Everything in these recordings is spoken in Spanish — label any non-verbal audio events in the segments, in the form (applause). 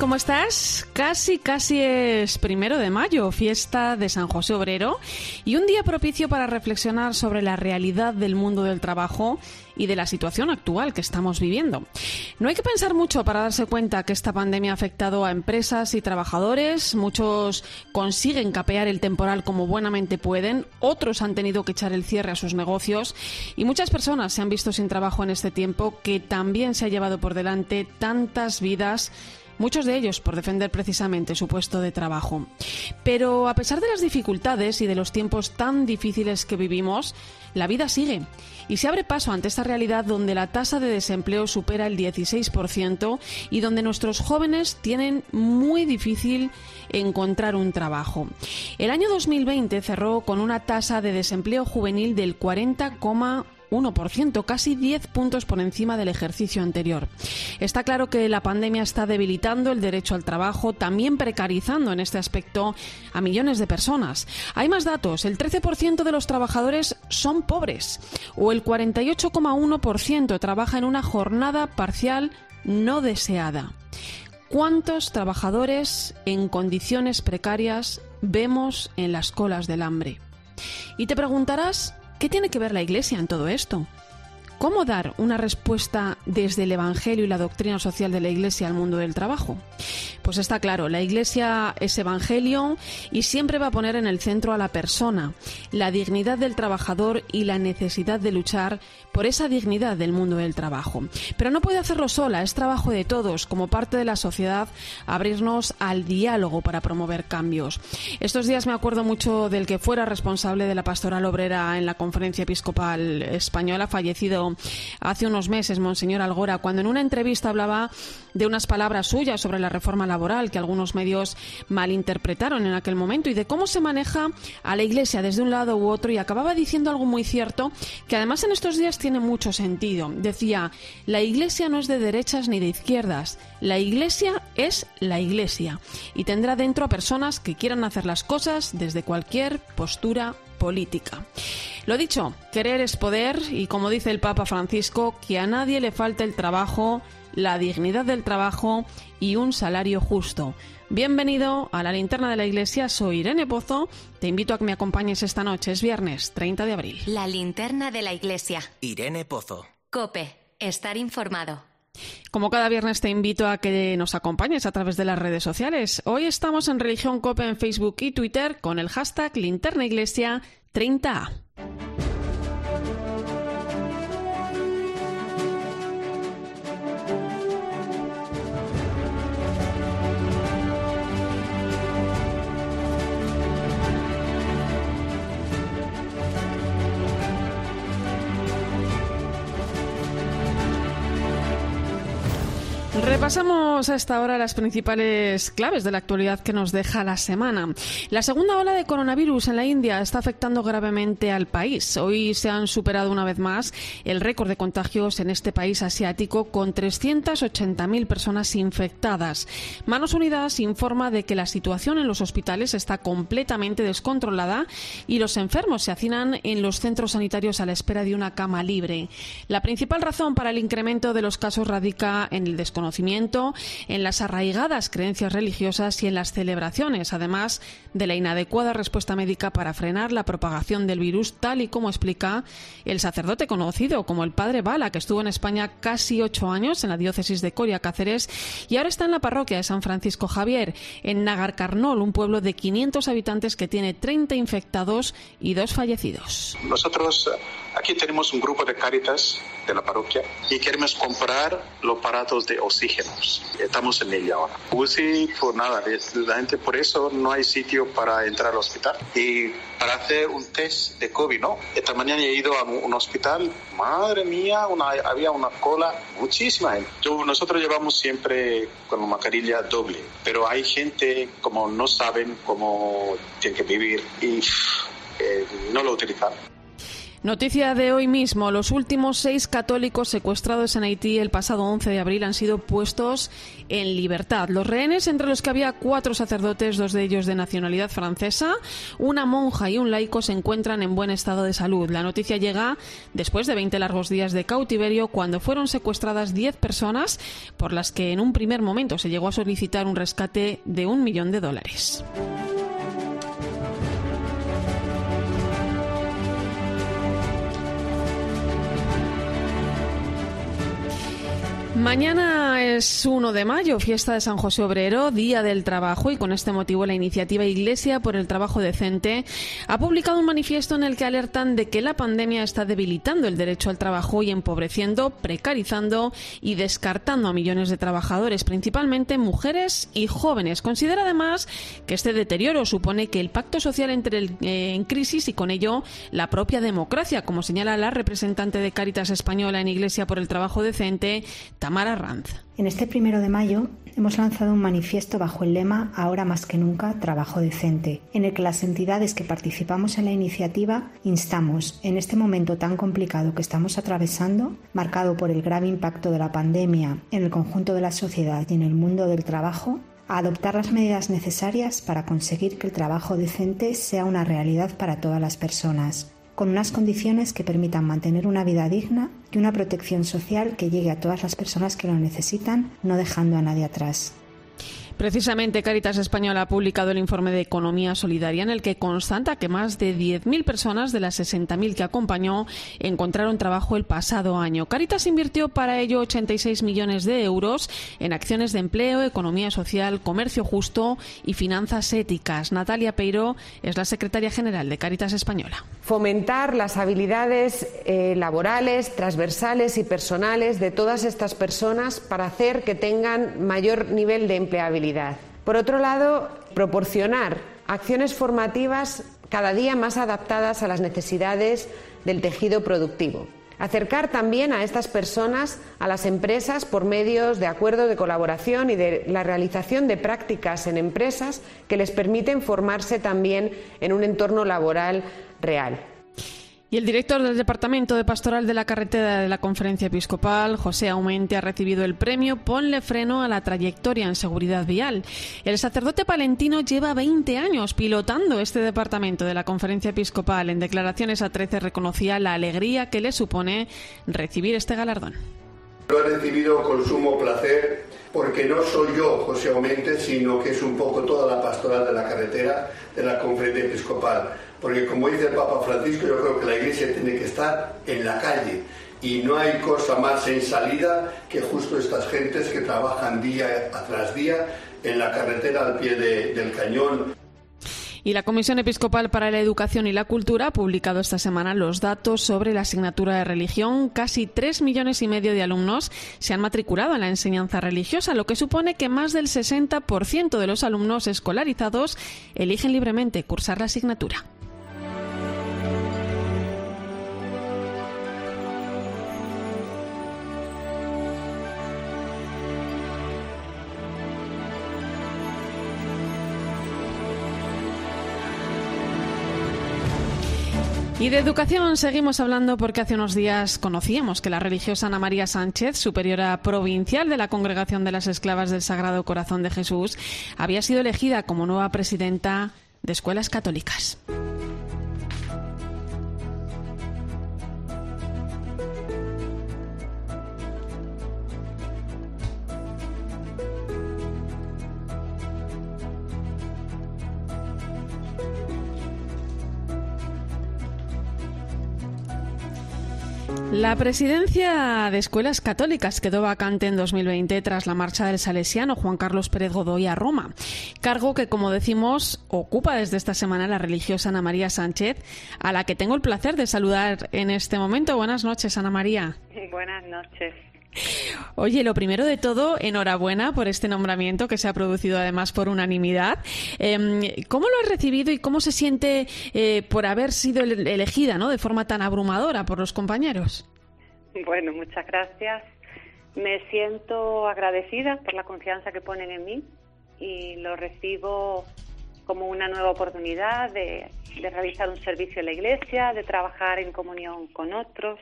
¿Cómo estás? Casi, casi es primero de mayo, fiesta de San José Obrero y un día propicio para reflexionar sobre la realidad del mundo del trabajo y de la situación actual que estamos viviendo. No hay que pensar mucho para darse cuenta que esta pandemia ha afectado a empresas y trabajadores. Muchos consiguen capear el temporal como buenamente pueden, otros han tenido que echar el cierre a sus negocios y muchas personas se han visto sin trabajo en este tiempo que también se ha llevado por delante tantas vidas muchos de ellos por defender precisamente su puesto de trabajo. Pero a pesar de las dificultades y de los tiempos tan difíciles que vivimos, la vida sigue y se abre paso ante esta realidad donde la tasa de desempleo supera el 16% y donde nuestros jóvenes tienen muy difícil encontrar un trabajo. El año 2020 cerró con una tasa de desempleo juvenil del 40,1%. 1%, casi 10 puntos por encima del ejercicio anterior. Está claro que la pandemia está debilitando el derecho al trabajo, también precarizando en este aspecto a millones de personas. Hay más datos, el 13% de los trabajadores son pobres o el 48,1% trabaja en una jornada parcial no deseada. ¿Cuántos trabajadores en condiciones precarias vemos en las colas del hambre? Y te preguntarás, ¿Qué tiene que ver la Iglesia en todo esto? ¿Cómo dar una respuesta desde el Evangelio y la doctrina social de la Iglesia al mundo del trabajo? Pues está claro, la Iglesia es Evangelio y siempre va a poner en el centro a la persona, la dignidad del trabajador y la necesidad de luchar por esa dignidad del mundo del trabajo. Pero no puede hacerlo sola, es trabajo de todos, como parte de la sociedad, abrirnos al diálogo para promover cambios. Estos días me acuerdo mucho del que fuera responsable de la pastoral obrera en la Conferencia Episcopal Española, fallecido hace unos meses, Monseñor Algora, cuando en una entrevista hablaba de unas palabras suyas sobre la reforma laboral que algunos medios malinterpretaron en aquel momento y de cómo se maneja a la Iglesia desde un lado u otro y acababa diciendo algo muy cierto que además en estos días tiene mucho sentido. Decía, la Iglesia no es de derechas ni de izquierdas, la Iglesia es la Iglesia y tendrá dentro a personas que quieran hacer las cosas desde cualquier postura política. Lo dicho, querer es poder y como dice el Papa Francisco, que a nadie le falte el trabajo, la dignidad del trabajo y un salario justo. Bienvenido a la linterna de la iglesia, soy Irene Pozo, te invito a que me acompañes esta noche, es viernes 30 de abril. La linterna de la iglesia. Irene Pozo. Cope, estar informado. Como cada viernes te invito a que nos acompañes a través de las redes sociales. Hoy estamos en Religión Cope en Facebook y Twitter con el hashtag Linterna Iglesia 30A. Repasamos a esta hora las principales claves de la actualidad que nos deja la semana. La segunda ola de coronavirus en la India está afectando gravemente al país. Hoy se han superado una vez más el récord de contagios en este país asiático con 380.000 personas infectadas. Manos Unidas informa de que la situación en los hospitales está completamente descontrolada y los enfermos se hacinan en los centros sanitarios a la espera de una cama libre. La principal razón para el incremento de los casos radica en el desconocimiento en las arraigadas creencias religiosas y en las celebraciones, además de la inadecuada respuesta médica para frenar la propagación del virus, tal y como explica el sacerdote conocido como el padre Bala, que estuvo en España casi ocho años en la diócesis de Coria Cáceres y ahora está en la parroquia de San Francisco Javier, en Nagarcarnol, un pueblo de 500 habitantes que tiene 30 infectados y dos fallecidos. Nosotros Aquí tenemos un grupo de Caritas de la parroquia y queremos comprar los aparatos de oxígenos. Estamos en ella ahora. UCI, por nada, la gente por eso no hay sitio para entrar al hospital. Y para hacer un test de COVID, ¿no? Esta mañana he ido a un hospital, madre mía, había una cola, muchísima gente. nosotros llevamos siempre con mascarilla doble, pero hay gente como no saben cómo tienen que vivir y eh, no lo utilizan. Noticia de hoy mismo. Los últimos seis católicos secuestrados en Haití el pasado 11 de abril han sido puestos en libertad. Los rehenes, entre los que había cuatro sacerdotes, dos de ellos de nacionalidad francesa, una monja y un laico, se encuentran en buen estado de salud. La noticia llega después de 20 largos días de cautiverio, cuando fueron secuestradas 10 personas, por las que en un primer momento se llegó a solicitar un rescate de un millón de dólares. Mañana es 1 de mayo, fiesta de San José Obrero, Día del Trabajo, y con este motivo la iniciativa Iglesia por el Trabajo Decente ha publicado un manifiesto en el que alertan de que la pandemia está debilitando el derecho al trabajo y empobreciendo, precarizando y descartando a millones de trabajadores, principalmente mujeres y jóvenes. Considera además que este deterioro supone que el pacto social entre el, eh, en crisis y con ello la propia democracia, como señala la representante de Cáritas Española en Iglesia por el Trabajo Decente, en este primero de mayo hemos lanzado un manifiesto bajo el lema Ahora más que nunca, trabajo decente, en el que las entidades que participamos en la iniciativa instamos, en este momento tan complicado que estamos atravesando, marcado por el grave impacto de la pandemia en el conjunto de la sociedad y en el mundo del trabajo, a adoptar las medidas necesarias para conseguir que el trabajo decente sea una realidad para todas las personas con unas condiciones que permitan mantener una vida digna y una protección social que llegue a todas las personas que lo necesitan, no dejando a nadie atrás. Precisamente Caritas Española ha publicado el informe de Economía Solidaria en el que constata que más de 10.000 personas de las 60.000 que acompañó encontraron trabajo el pasado año. Caritas invirtió para ello 86 millones de euros en acciones de empleo, economía social, comercio justo y finanzas éticas. Natalia Peiro es la secretaria general de Caritas Española. Fomentar las habilidades eh, laborales, transversales y personales de todas estas personas para hacer que tengan mayor nivel de empleabilidad por otro lado, proporcionar acciones formativas cada día más adaptadas a las necesidades del tejido productivo. Acercar también a estas personas a las empresas por medios de acuerdos de colaboración y de la realización de prácticas en empresas que les permiten formarse también en un entorno laboral real. Y el director del Departamento de Pastoral de la Carretera de la Conferencia Episcopal, José Aumente, ha recibido el premio Ponle freno a la trayectoria en seguridad vial. El sacerdote palentino lleva 20 años pilotando este departamento de la Conferencia Episcopal. En declaraciones a 13 reconocía la alegría que le supone recibir este galardón. Lo he recibido con sumo placer porque no soy yo, José Aumente, sino que es un poco toda la pastoral de la carretera de la Conferencia Episcopal porque como dice el Papa Francisco, yo creo que la Iglesia tiene que estar en la calle y no hay cosa más en salida que justo estas gentes que trabajan día tras día en la carretera al pie del cañón. Y la Comisión Episcopal para la Educación y la Cultura ha publicado esta semana los datos sobre la asignatura de religión. Casi tres millones y medio de alumnos se han matriculado en la enseñanza religiosa, lo que supone que más del 60% de los alumnos escolarizados eligen libremente cursar la asignatura. Y de educación seguimos hablando porque hace unos días conocíamos que la religiosa Ana María Sánchez, superiora provincial de la Congregación de las Esclavas del Sagrado Corazón de Jesús, había sido elegida como nueva presidenta de escuelas católicas. La presidencia de escuelas católicas quedó vacante en 2020 tras la marcha del salesiano Juan Carlos Pérez Godoy a Roma, cargo que, como decimos, ocupa desde esta semana la religiosa Ana María Sánchez, a la que tengo el placer de saludar en este momento. Buenas noches, Ana María. Buenas noches. Oye, lo primero de todo, enhorabuena por este nombramiento que se ha producido además por unanimidad. Em, ¿Cómo lo has recibido y cómo se siente eh, por haber sido elegida ¿no? de forma tan abrumadora por los compañeros? Bueno, muchas gracias. Me siento agradecida por la confianza que ponen en mí y lo recibo como una nueva oportunidad de, de realizar un servicio en la iglesia, de trabajar en comunión con otros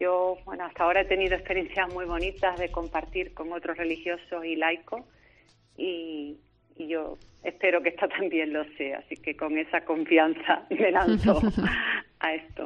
yo, bueno, hasta ahora he tenido experiencias muy bonitas de compartir con otros religiosos y laicos y, y yo espero que esta (laughs) también lo sea. Así que con esa confianza me lanzo (laughs) a esto.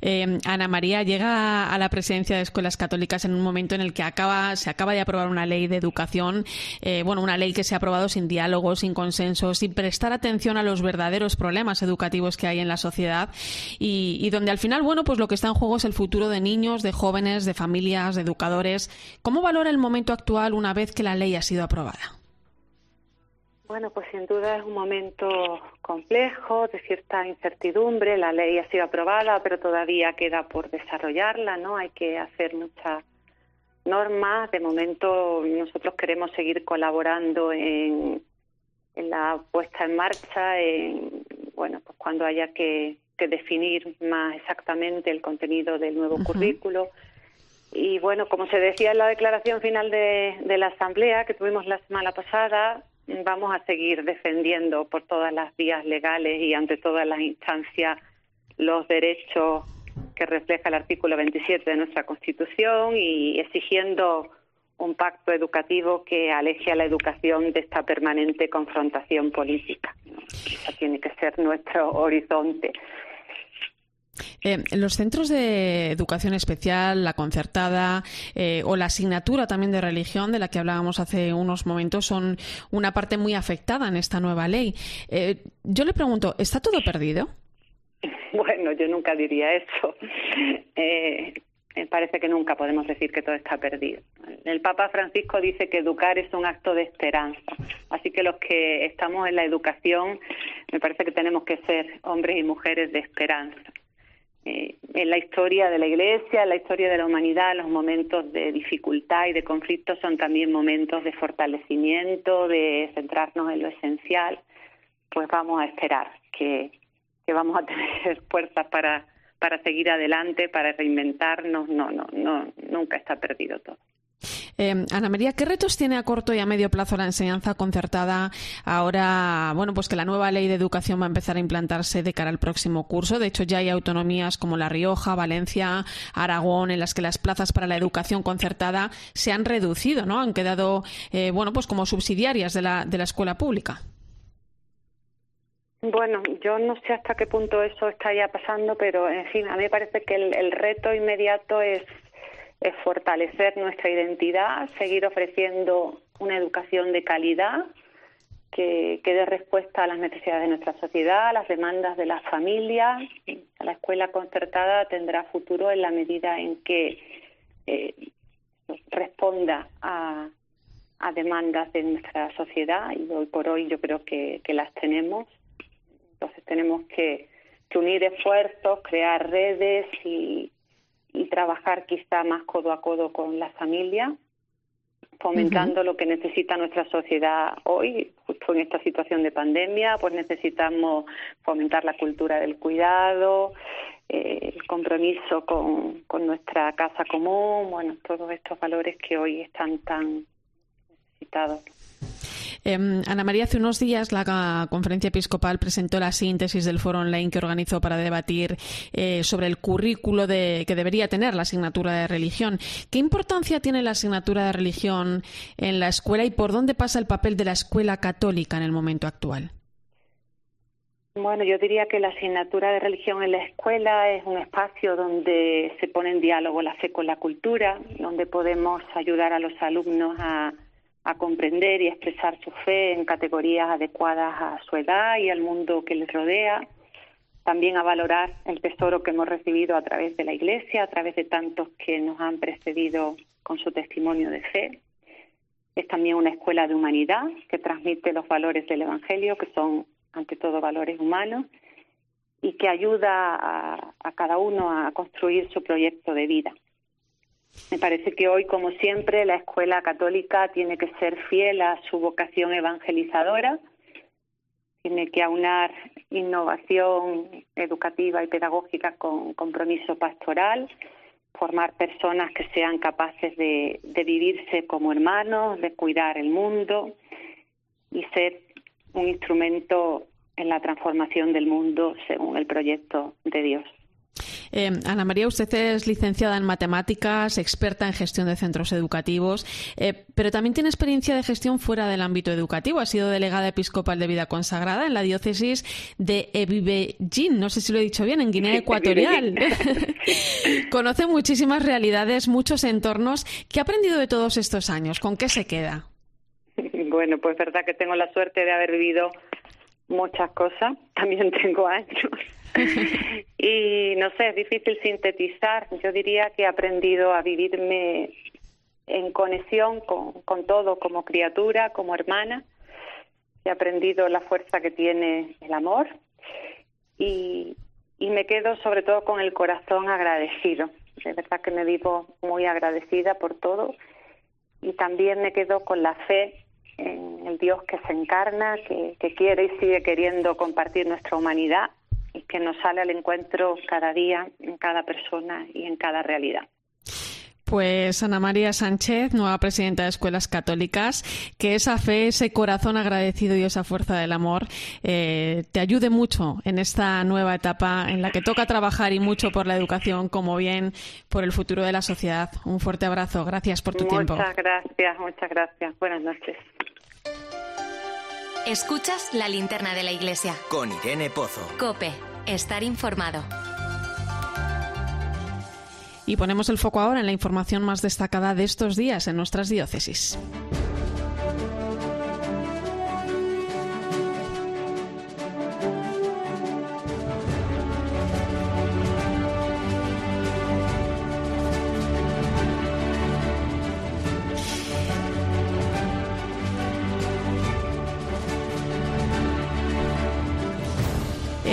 Eh, Ana María llega a la presidencia de escuelas católicas en un momento en el que acaba, se acaba de aprobar una ley de educación, eh, bueno, una ley que se ha aprobado sin diálogo, sin consenso, sin prestar atención a los verdaderos problemas educativos que hay en la sociedad y, y donde al final, bueno, pues lo que está en juego es el futuro de niños, de jóvenes, de familias, de educadores. ¿Cómo valora el momento actual una vez que la ley ha sido aprobada? Bueno, pues sin duda es un momento complejo, de cierta incertidumbre. La ley ha sido aprobada, pero todavía queda por desarrollarla, ¿no? Hay que hacer muchas normas. De momento nosotros queremos seguir colaborando en, en la puesta en marcha, en, bueno, pues cuando haya que, que definir más exactamente el contenido del nuevo currículo. Y bueno, como se decía en la declaración final de, de la Asamblea que tuvimos la semana pasada, vamos a seguir defendiendo por todas las vías legales y ante todas las instancias los derechos que refleja el artículo 27 de nuestra Constitución y exigiendo un pacto educativo que aleje a la educación de esta permanente confrontación política. Ese tiene que ser nuestro horizonte. Eh, los centros de educación especial, la concertada eh, o la asignatura también de religión, de la que hablábamos hace unos momentos, son una parte muy afectada en esta nueva ley. Eh, yo le pregunto, ¿está todo perdido? (laughs) Bueno, yo nunca diría eso. Eh, me parece que nunca podemos decir que todo está perdido. El Papa Francisco dice que educar es un acto de esperanza. Así que los que estamos en la educación, me parece que tenemos que ser hombres y mujeres de esperanza. Eh, en la historia de la Iglesia, en la historia de la humanidad, los momentos de dificultad y de conflicto son también momentos de fortalecimiento, de centrarnos en lo esencial. Pues vamos a esperar que, que vamos a (laughs) tener fuerzas para, para seguir adelante, para reinventarnos. No, no, no, nunca está perdido todo. Eh, Ana María, ¿qué retos tiene a corto y a medio plazo la enseñanza concertada ahora, bueno, pues que la nueva ley de educación va a empezar a implantarse de cara al próximo curso? De hecho, ya hay autonomías como La Rioja, Valencia, Aragón, en las que las plazas para la educación concertada se han reducido, ¿no? Han quedado, eh, bueno, pues como subsidiarias de la, de la escuela pública. Bueno, yo no sé hasta qué punto eso está ya pasando, pero en fin, a mí me parece que el, el reto inmediato es es fortalecer nuestra identidad, seguir ofreciendo una educación de calidad que, que dé respuesta a las necesidades de nuestra sociedad, a las demandas de las familias. La escuela concertada tendrá futuro en la medida en que eh, responda a, a demandas de nuestra sociedad y hoy por hoy yo creo que, que las tenemos. Entonces tenemos que, que unir esfuerzos, crear redes y, y trabajar quizá más codo a codo con la familia, fomentando lo que necesita nuestra sociedad hoy, justo en esta situación de pandemia, pues necesitamos fomentar la cultura del cuidado, eh, el compromiso con, con nuestra casa común, bueno, todos estos valores que hoy están tan necesitados. Eh, Ana María, hace unos días la conferencia episcopal presentó la síntesis del foro online que organizó para debatir eh, sobre el currículo de, que debería tener la asignatura de religión. ¿Qué importancia tiene la asignatura de religión en la escuela y por dónde pasa el papel de la escuela católica en el momento actual? Bueno, yo diría que la asignatura de religión en la escuela es un espacio donde se pone en diálogo la fe con la cultura, donde podemos ayudar a los alumnos a, a comprender y expresar su fe en categorías adecuadas a su edad y al mundo que les rodea. también a valorar el tesoro que hemos recibido a través de la Iglesia, a través de tantos que nos han precedido con su testimonio de fe. Es también una escuela de humanidad que transmite los valores del Evangelio, que son ante todo valores humanos, y que ayuda a, cada uno a construir su proyecto de vida. Me parece que hoy, como siempre, la escuela católica tiene que ser fiel a su vocación evangelizadora, tiene que aunar innovación educativa y pedagógica con compromiso pastoral, formar personas que sean capaces de, de vivirse como hermanos, de cuidar el mundo y ser un instrumento en la transformación del mundo según el proyecto de Dios. Eh, Ana María, usted es licenciada en matemáticas, experta en gestión de centros educativos, eh, pero también tiene experiencia de gestión fuera del ámbito educativo. Ha sido delegada episcopal de vida consagrada en la diócesis de Ebibejin, no sé si lo he dicho bien, en Guinea Ecuatorial. (laughs) Conoce muchísimas realidades, muchos entornos. ¿Qué ha aprendido de todos estos años? ¿Con qué se queda? (laughs) Bueno, pues verdad que tengo la suerte de haber vivido muchas cosas, también tengo años. (laughs) y no sé, es difícil sintetizar. Yo diría que he aprendido a vivirme en conexión con, con todo, como criatura, como hermana. He aprendido la fuerza que tiene el amor y, y me quedo sobre todo con el corazón agradecido. De verdad que me vivo muy agradecida por todo y también me quedo con la fe en el Dios que se encarna, que, que quiere y sigue queriendo compartir nuestra humanidad y que nos sale al encuentro cada día en cada persona y en cada realidad. Pues Ana María Sánchez, nueva presidenta de Escuelas Católicas, que esa fe, ese corazón agradecido y esa fuerza del amor eh, te ayude mucho en esta nueva etapa en la que toca trabajar y mucho por la educación, como bien por el futuro de la sociedad. Un fuerte abrazo. Gracias por tu tiempo. Muchas gracias, muchas gracias. Buenas noches. Escuchas la linterna de la iglesia. Con Irene Pozo. Cope, estar informado. Y ponemos el foco ahora en la información más destacada de estos días en nuestras diócesis.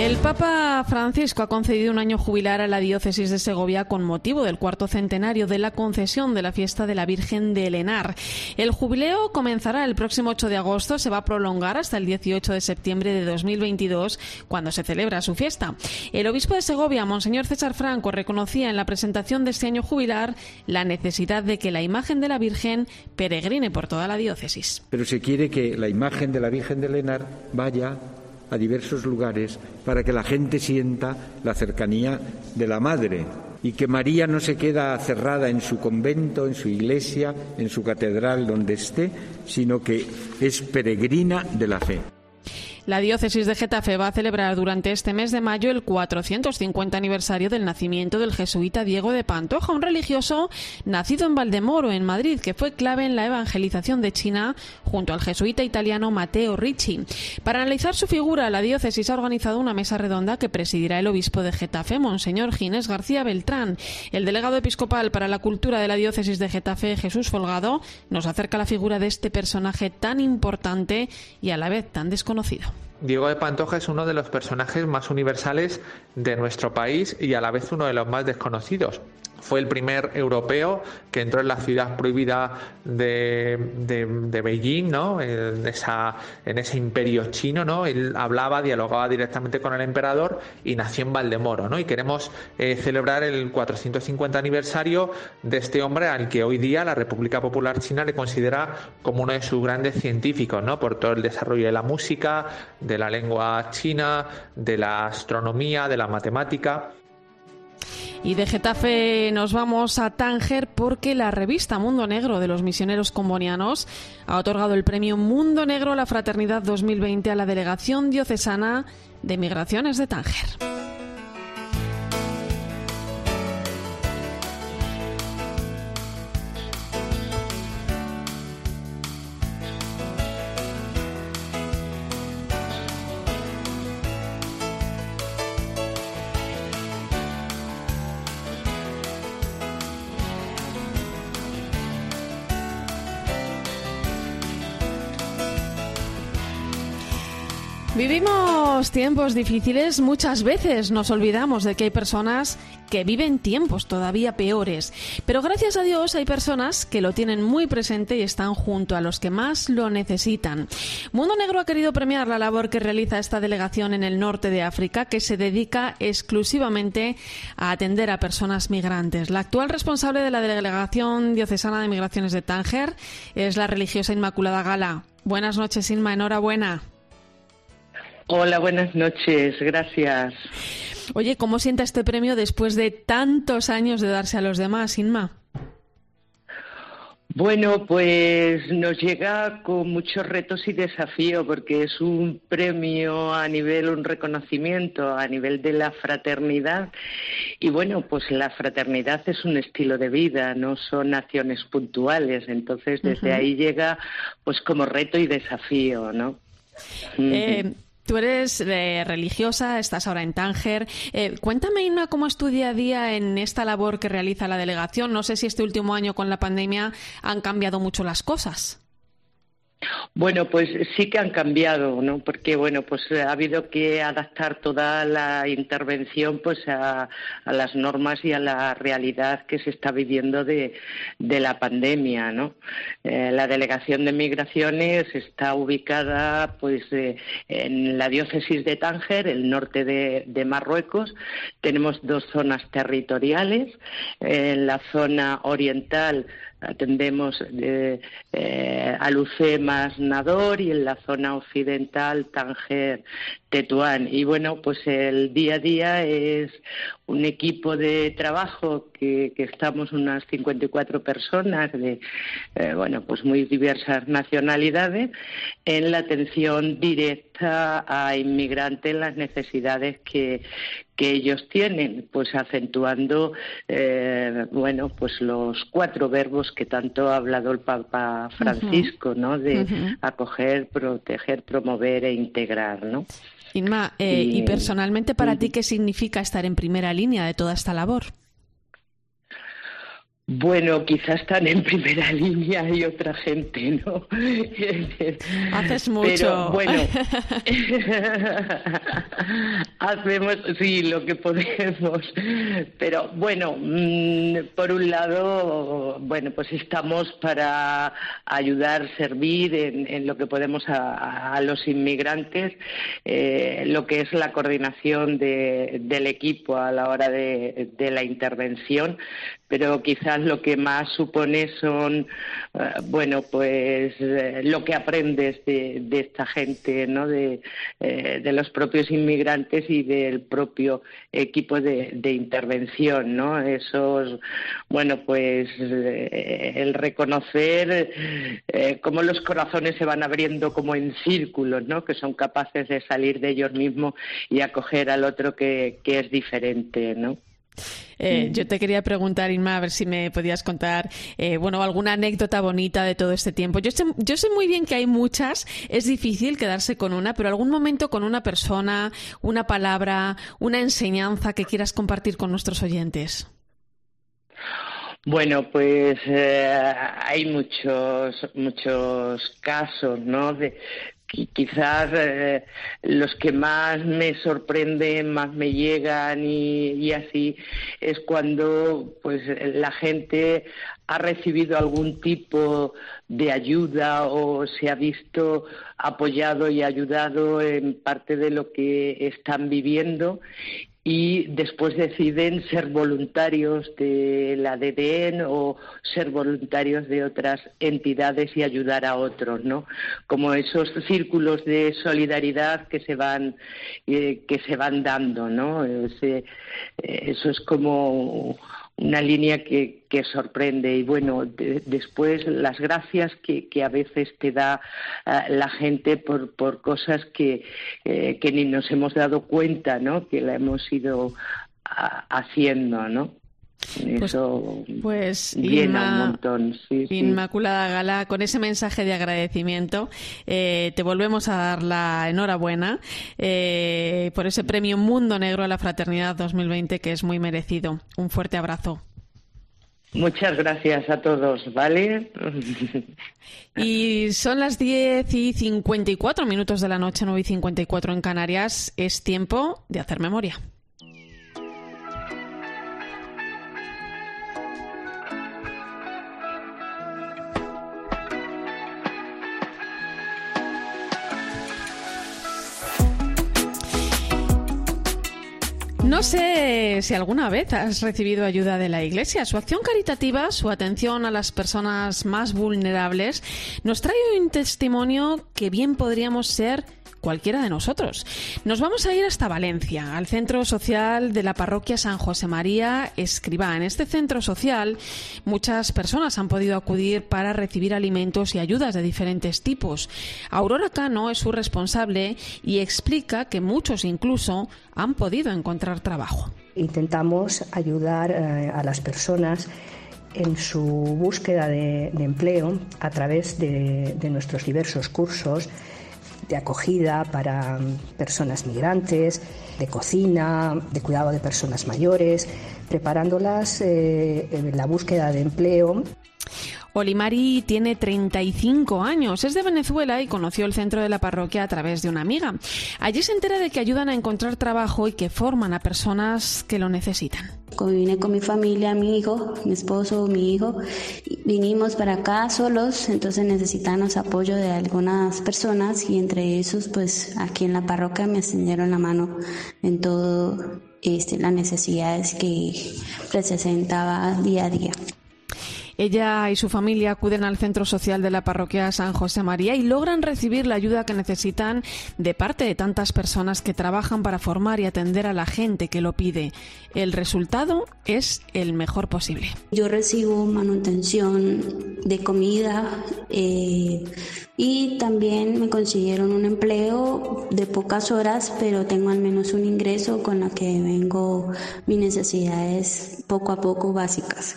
El Papa Francisco ha concedido un año jubilar a la diócesis de Segovia con motivo del cuarto centenario de la concesión de la fiesta de la Virgen de Elenar. El jubileo comenzará el próximo 8 de agosto, se va a prolongar hasta el 18 de septiembre de 2022, cuando se celebra su fiesta. El obispo de Segovia, Monseñor César Franco, reconocía en la presentación de este año jubilar la necesidad de que la imagen de la Virgen peregrine por toda la diócesis. Pero se quiere que la imagen de la Virgen de Elenar vaya a diversos lugares para que la gente sienta la cercanía de la Madre y que María no se queda cerrada en su convento, en su iglesia, en su catedral, donde esté, sino que es peregrina de la fe. La diócesis de Getafe va a celebrar durante este mes de mayo el 450 aniversario del nacimiento del jesuita Diego de Pantoja, un religioso nacido en Valdemoro, en Madrid, que fue clave en la evangelización de China junto al jesuita italiano Matteo Ricci. Para analizar su figura, la diócesis ha organizado una mesa redonda que presidirá el obispo de Getafe, Monseñor Ginés García Beltrán. El delegado episcopal para la cultura de la diócesis de Getafe, Jesús Folgado, nos acerca la figura de este personaje tan importante y a la vez tan desconocido. Diego de Pantoja es uno de los personajes más universales de nuestro país y a la vez uno de los más desconocidos. Fue el primer europeo que entró en la ciudad prohibida de, de, Beijing, ¿no? En, esa, en ese imperio chino, ¿no? Él hablaba, dialogaba directamente con el emperador y nació en Valdemoro, ¿no? Y queremos eh, celebrar el 450 aniversario de este hombre al que hoy día la República Popular China le considera como uno de sus grandes científicos, ¿no? Por todo el desarrollo de la música, de la lengua china, de la astronomía, de la matemática. Y de Getafe nos vamos a Tánger porque la revista Mundo Negro de los misioneros combonianos ha otorgado el premio Mundo Negro a la Fraternidad 2020 a la Delegación Diocesana de Migraciones de Tánger. Vivimos tiempos difíciles, muchas veces nos olvidamos de que hay personas que viven tiempos todavía peores, pero gracias a Dios hay personas que lo tienen muy presente y están junto a los que más lo necesitan. Mundo Negro ha querido premiar la labor que realiza esta delegación en el norte de África, que se dedica exclusivamente a atender a personas migrantes. La actual responsable de la delegación diocesana de migraciones de Tánger es la religiosa Inmaculada Gala. Buenas noches, Inma, enhorabuena. Hola, buenas noches, gracias. Oye, ¿cómo sienta este premio después de tantos años de darse a los demás, Inma? Bueno, pues nos llega con muchos retos y desafíos porque es un premio a nivel, un reconocimiento a nivel de la fraternidad y bueno, pues la fraternidad es un estilo de vida, no son acciones puntuales, entonces desde ahí llega pues como reto y desafío, ¿no? Eh, Tú eres eh, religiosa, estás ahora en Tánger. Eh, cuéntame, Inma, cómo es tu día a día en esta labor que realiza la delegación. No sé si este último año con la pandemia han cambiado mucho las cosas. Bueno, pues sí que han cambiado, ¿no? Porque bueno, pues ha habido que adaptar toda la intervención, pues a, las normas y a la realidad que se está viviendo de, la pandemia, ¿no? Eh, la delegación de migraciones está ubicada, pues, eh, en la diócesis de Tánger, el norte de, Marruecos. Tenemos dos zonas territoriales. En la zona oriental atendemos eh, eh, a Lucemas, Nador y en la zona occidental Tanger, Tetuán. Y bueno, pues el día a día es un equipo de trabajo que, estamos unas 54 personas de, eh, bueno, pues muy diversas nacionalidades en la atención directa a inmigrantes las necesidades que, que ellos tienen, pues acentuando, eh, bueno, pues los cuatro verbos que tanto ha hablado el Papa Francisco, ¿no? De acoger, proteger, promover e integrar, ¿no? Inma, eh, y, personalmente para ti, ¿qué significa estar en primera línea de toda esta labor? Bueno, quizás están en primera (laughs) línea y otra gente, ¿no? (laughs) Haces mucho. Pero bueno, (laughs) hacemos, sí, lo que podemos. Pero bueno, mm, por un lado, bueno, pues estamos para ayudar, servir en, lo que podemos a, los inmigrantes, eh, lo que es la coordinación del equipo a la hora de la intervención, pero quizás lo que más supone son, eh, bueno, pues eh, lo que aprendes de, esta gente, ¿no? De, eh, de, los propios inmigrantes y del propio equipo de, intervención, ¿no? Esos, bueno, pues el reconocer cómo los corazones se van abriendo como en círculos, ¿no? Que son capaces de salir de ellos mismos y acoger al otro que, que es diferente, ¿no? Eh, yo te quería preguntar, Inma, a ver si me podías contar, eh, bueno, alguna anécdota bonita de todo este tiempo. Yo sé, yo sé muy bien que hay muchas, es difícil quedarse con una, pero algún momento con una persona, una palabra, una enseñanza que quieras compartir con nuestros oyentes. Bueno, pues eh, hay muchos muchos casos, ¿no? De, quizás eh, los que más me sorprenden, más me llegan y, así es cuando pues la gente ha recibido algún tipo de ayuda o se ha visto apoyado y ayudado en parte de lo que están viviendo y después deciden ser voluntarios de la DDN o ser voluntarios de otras entidades y ayudar a otros, ¿no? Como esos círculos de solidaridad que se van eh, que se van dando, ¿no? Eh, eso es como una línea que, que sorprende y bueno, después las gracias que, que, a veces te da eh, la gente por, por cosas que, eh, que ni nos hemos dado cuenta, ¿no? Que la hemos ido haciendo, ¿no? Pues, Eso pues un montón. Inmaculada Gala, con ese mensaje de agradecimiento, eh, te volvemos a dar la enhorabuena eh, por ese premio Mundo Negro a la Fraternidad 2020 que es muy merecido. Un fuerte abrazo. Muchas gracias a todos, ¿vale? (laughs) Y son las 10 y 54 minutos de la noche, 9 y 54 en Canarias. Es tiempo de hacer memoria. No sé si alguna vez has recibido ayuda de la Iglesia. Su acción caritativa, su atención a las personas más vulnerables, nos trae un testimonio que bien podríamos ser cualquiera de nosotros. Nos vamos a ir hasta Valencia, al centro social de la parroquia San José María Escribá. En este centro social muchas personas han podido acudir para recibir alimentos y ayudas de diferentes tipos. Aurora Cano es su responsable y explica que muchos incluso han podido encontrar trabajo. Intentamos ayudar eh, a las personas en su búsqueda de, empleo a través de nuestros diversos cursos de acogida para personas migrantes, de cocina, de cuidado de personas mayores, preparándolas eh, en la búsqueda de empleo. Olimari tiene 35 años, es de Venezuela y conoció el centro de la parroquia a través de una amiga. Allí se entera de que ayudan a encontrar trabajo y que forman a personas que lo necesitan. Vine con mi familia, mi hijo, mi esposo, mi hijo. Vinimos para acá solos, entonces necesitamos apoyo de algunas personas y entre esos, pues aquí en la parroquia me extendieron la mano en todo este, las necesidades que presentaba día a día. Ella y su familia acuden al centro social de la parroquia San José María y logran recibir la ayuda que necesitan de parte de tantas personas que trabajan para formar y atender a la gente que lo pide. El resultado es el mejor posible. Yo recibo manutención de comida eh, y también me consiguieron un empleo de pocas horas, pero tengo al menos un ingreso con la que vengo mis necesidades poco a poco básicas.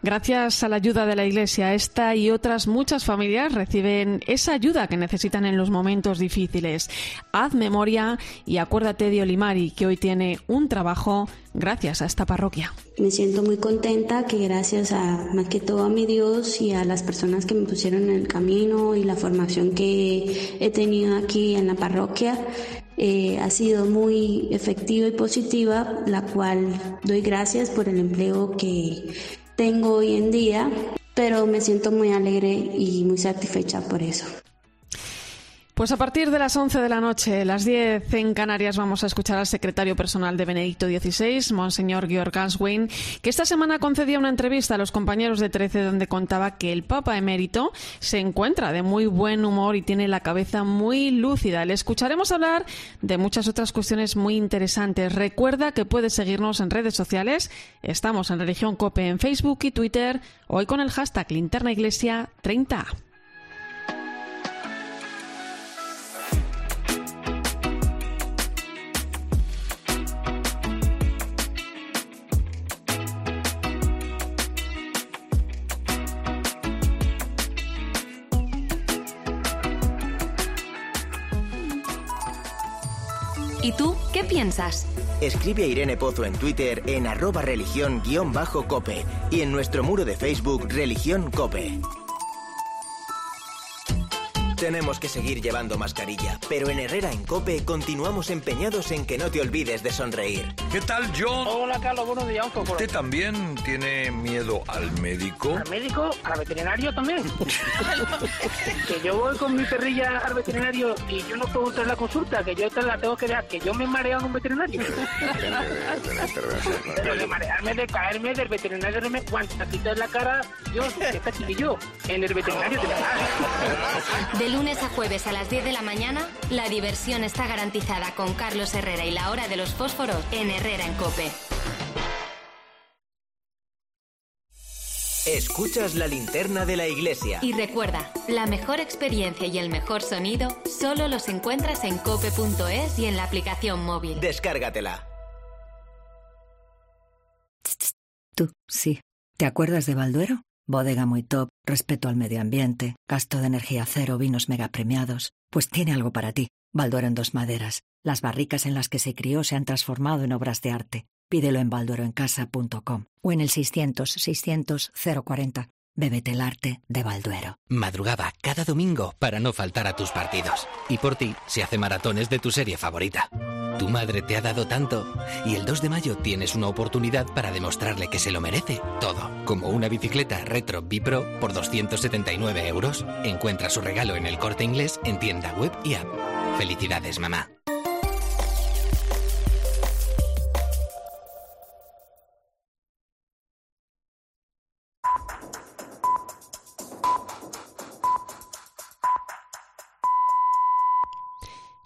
Gracias a la ayuda de la Iglesia, esta y otras muchas familias reciben esa ayuda que necesitan en los momentos difíciles. Haz memoria y acuérdate de Olimari, que hoy tiene un trabajo gracias a esta parroquia. Me siento muy contenta que gracias a más que todo a mi Dios y a las personas que me pusieron en el camino y la formación que he tenido aquí en la parroquia, eh, ha sido muy efectiva y positiva, la cual doy gracias por el empleo que tengo hoy en día, pero me siento muy alegre y muy satisfecha por eso. Pues a partir de las 11 de la noche, las 10 en Canarias, vamos a escuchar al secretario personal de Benedicto XVI, Monseñor Georg Ganswein, que esta semana concedía una entrevista a los compañeros de 13 donde contaba que el Papa emérito se encuentra de muy buen humor y tiene la cabeza muy lúcida. Le escucharemos hablar de muchas otras cuestiones muy interesantes. Recuerda que puedes seguirnos en redes sociales. Estamos en Religión Cope en Facebook y Twitter, hoy con el hashtag Linterna Iglesia 30. ¿Y tú qué piensas? Escribe a Irene Pozo en Twitter en arroba religión-cope y en nuestro muro de Facebook Religión Cope. Tenemos que seguir llevando mascarilla, pero en Herrera en Cope continuamos empeñados en que no te olvides de sonreír. ¿Qué tal, John? Hola, Carlos, buenos días. ¿Usted también tiene miedo al médico? ¿Al médico? ¿Al veterinario también? (laughs) que yo voy con mi perrilla al veterinario y yo no puedo entrar en la consulta, que yo te la tengo que dar, que yo me mareo en un veterinario. pero de marearme, de caerme del veterinario, no me guantacito en la cara, yo, que yo, en el veterinario (laughs) de la de lunes a jueves a las 10 de la mañana, la diversión está garantizada con Carlos Herrera y la hora de los fósforos en Herrera en Cope. Escuchas la linterna de la iglesia. Y recuerda, la mejor experiencia y el mejor sonido solo los encuentras en cope.es y en la aplicación móvil. Descárgatela. Tú, sí. ¿Te acuerdas de Balduero? Bodega muy top, respeto al medio ambiente, gasto de energía cero, vinos mega premiados. Pues tiene algo para ti. Baldor en dos maderas. Las barricas en las que se crió se han transformado en obras de arte. Pídelo en baldueroencasa.com o en el 600 600 040. Bébete el arte de Balduero. Madrugaba cada domingo para no faltar a tus partidos. Y por ti se hace maratones de tu serie favorita. Tu madre te ha dado tanto y el 2 de mayo tienes una oportunidad para demostrarle que se lo merece todo. Como una bicicleta Retro Bipro por 279 euros. Encuentra su regalo en el corte inglés en tienda web y app. Felicidades, mamá.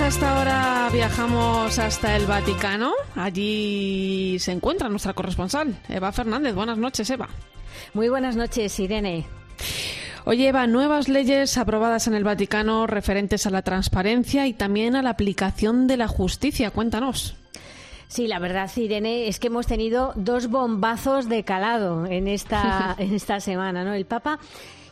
Hasta ahora viajamos hasta el Vaticano. Allí se encuentra nuestra corresponsal, Eva Fernández. Buenas noches, Eva. Muy buenas noches, Irene. Oye, Eva, nuevas leyes aprobadas en el Vaticano referentes a la transparencia y también a la aplicación de la justicia. Cuéntanos. Sí, la verdad, Irene, es que hemos tenido dos bombazos de calado en esta, (laughs) en esta semana, ¿no? El Papa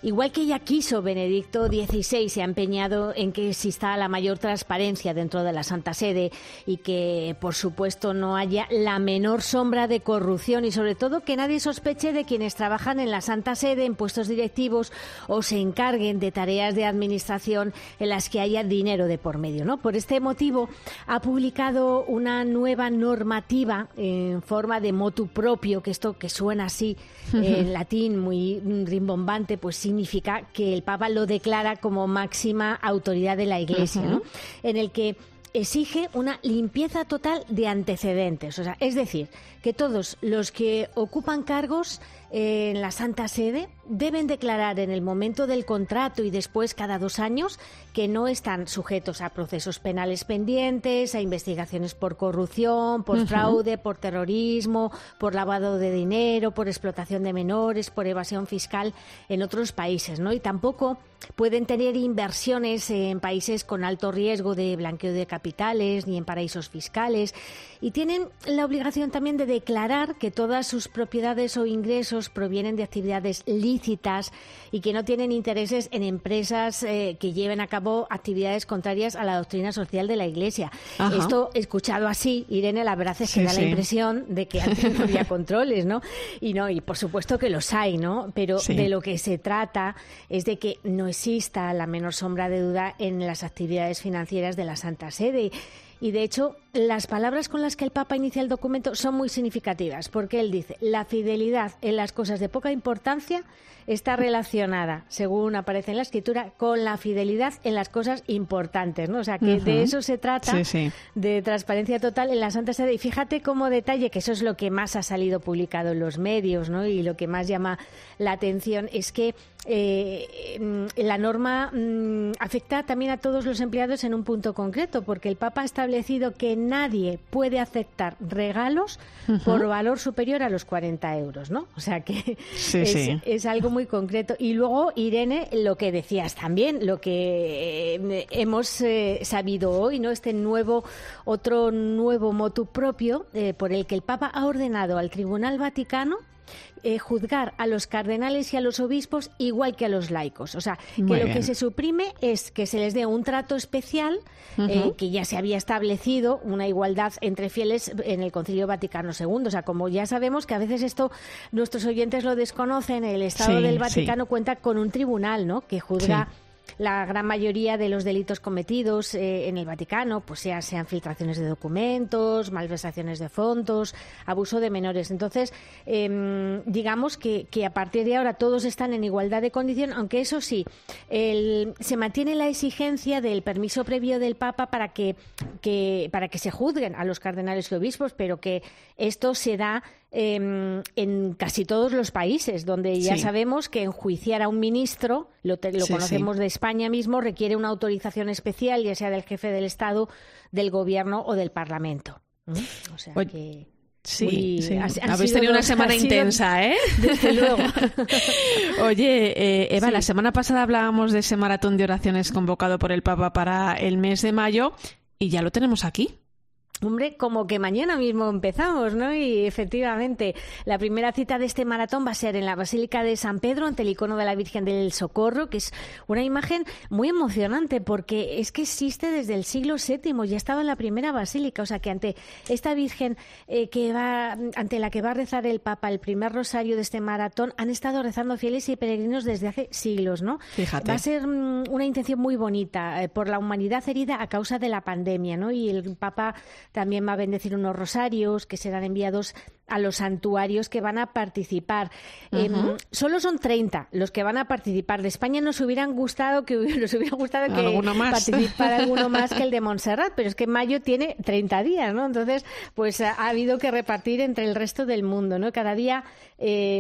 Igual que ya quiso Benedicto XVI, se ha empeñado en que exista la mayor transparencia dentro de la Santa Sede y que, por supuesto, no haya la menor sombra de corrupción y, sobre todo, que nadie sospeche de quienes trabajan en la Santa Sede en puestos directivos o se encarguen de tareas de administración en las que haya dinero de por medio. ¿no? Por este motivo, ha publicado una nueva normativa en forma de motu propio, que esto que suena así (laughs) en latín muy rimbombante, pues sí significa que el Papa lo declara como máxima autoridad de la Iglesia, ¿no? en el que exige una limpieza total de antecedentes. O sea, es decir, que todos los que ocupan cargos en la Santa Sede deben declarar en el momento del contrato y después cada dos años que no están sujetos a procesos penales pendientes, a investigaciones por corrupción, por fraude, por terrorismo, por lavado de dinero, por explotación de menores, por evasión fiscal en otros países, ¿no? Y tampoco pueden tener inversiones en países con alto riesgo de blanqueo de capitales ni en paraísos fiscales y tienen la obligación también de declarar que todas sus propiedades o ingresos provienen de actividades lícitas y que no tienen intereses en empresas eh, que lleven a cabo actividades contrarias a la doctrina social de la Iglesia. Esto, escuchado así, Irene, la verdad es que da la impresión de que antes no había (laughs) controles, ¿no? Y no, y por supuesto que los hay, ¿no? Pero de lo que se trata es de que no exista la menor sombra de duda en las actividades financieras de la Santa Sede. Y de hecho, las palabras con las que el Papa inicia el documento son muy significativas, porque él dice, la fidelidad en las cosas de poca importancia está relacionada, según aparece en la escritura, con la fidelidad en las cosas importantes, ¿no? O sea, que de eso se trata, de transparencia total en la Santa Sede. Y fíjate como detalle, que eso es lo que más ha salido publicado en los medios, ¿no? Y lo que más llama la atención es que eh, la norma mm, afecta también a todos los empleados en un punto concreto, porque el Papa ha establecido que nadie puede aceptar regalos por valor superior a los 40 euros, ¿no? O sea que es, algo muy concreto. Y luego, Irene, lo que decías también, lo que eh, hemos eh, sabido hoy, ¿no? Este nuevo, otro nuevo motu propio por el que el Papa ha ordenado al Tribunal Vaticano eh, juzgar a los cardenales y a los obispos igual que a los laicos. O sea, que lo que se suprime es que se les dé un trato especial, eh, que ya se había establecido una igualdad entre fieles en el Concilio Vaticano II. O sea, como ya sabemos que a veces esto nuestros oyentes lo desconocen, el Estado del Vaticano cuenta con un tribunal, ¿no? Que juzga la gran mayoría de los delitos cometidos eh, en el Vaticano, pues sean, sean filtraciones de documentos, malversaciones de fondos, abuso de menores. Entonces, em, digamos que, a partir de ahora todos están en igualdad de condición, aunque eso sí, se mantiene la exigencia del permiso previo del Papa para que, para que se juzguen a los cardenales y obispos, pero que esto se da Em, en casi todos los países, donde ya sabemos que enjuiciar a un ministro, lo, conocemos de España mismo, requiere una autorización especial, ya sea del jefe del Estado, del Gobierno o del Parlamento. O sea que... Sí, sí. habéis tenido una semana intensa, ¿eh? (laughs) Desde luego. (laughs) Oye, eh, Eva, la semana pasada hablábamos de ese maratón de oraciones convocado por el Papa para el mes de mayo y ya lo tenemos aquí. Hombre, como que mañana mismo empezamos, ¿no? Y efectivamente, la primera cita de este maratón va a ser en la Basílica de San Pedro, ante el icono de la Virgen del Socorro, que es una imagen muy emocionante porque es que existe desde el siglo VII, ya estaba en la primera basílica, o sea que ante esta Virgen eh, que va, ante la que va a rezar el Papa el primer rosario de este maratón, han estado rezando fieles y peregrinos desde hace siglos, ¿no? Fíjate. Va a ser mm, una intención muy bonita eh, por la humanidad herida a causa de la pandemia, ¿no? Y el Papa también va a bendecir unos rosarios que serán enviados a los santuarios que van a participar. Eh, solo son 30 los que van a participar. De España nos hubieran gustado que (laughs) nos hubiera gustado que participara alguno más que el de (laughs) Montserrat, pero es que mayo tiene 30 días, ¿no? Entonces, pues ha, habido que repartir entre el resto del mundo, ¿no? Cada día eh,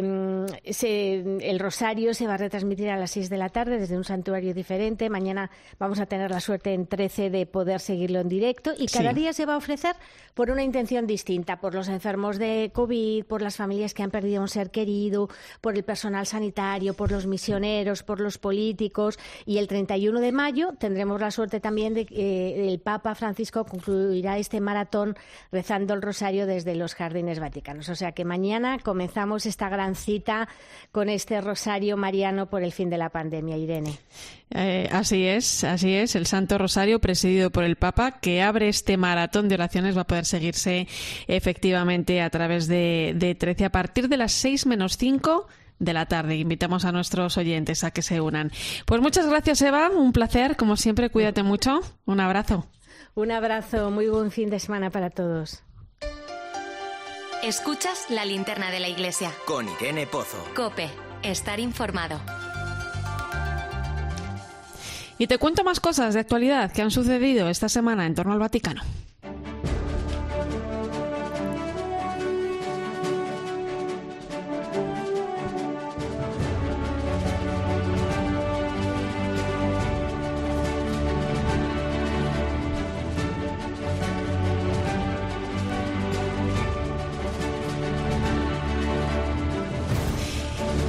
el rosario se va a retransmitir a las 6 de la tarde desde un santuario diferente. Mañana vamos a tener la suerte en 13 de poder seguirlo en directo y cada día se va a ofrecer por una intención distinta, por los enfermos de COVID, por las familias que han perdido un ser querido, por el personal sanitario, por los misioneros, por los políticos. Y el 31 de mayo tendremos la suerte también de que eh, el Papa Francisco concluirá este maratón rezando el rosario desde los jardines vaticanos. O sea que mañana comenzamos esta gran cita con este rosario mariano por el fin de la pandemia, Irene. Eh, así es, así es. El Santo Rosario, presidido por el Papa, que abre este maratón de oraciones, va a poder seguirse efectivamente a través de, de 13 a partir de las 6 menos 5 de la tarde. Invitamos a nuestros oyentes a que se unan. Pues muchas gracias, Eva. Un placer. Como siempre, cuídate mucho. Un abrazo. Un abrazo. Muy buen fin de semana para todos. Escuchas la linterna de la iglesia. Con Irene Pozo. Cope. Estar informado. Y te cuento más cosas de actualidad que han sucedido esta semana en torno al Vaticano.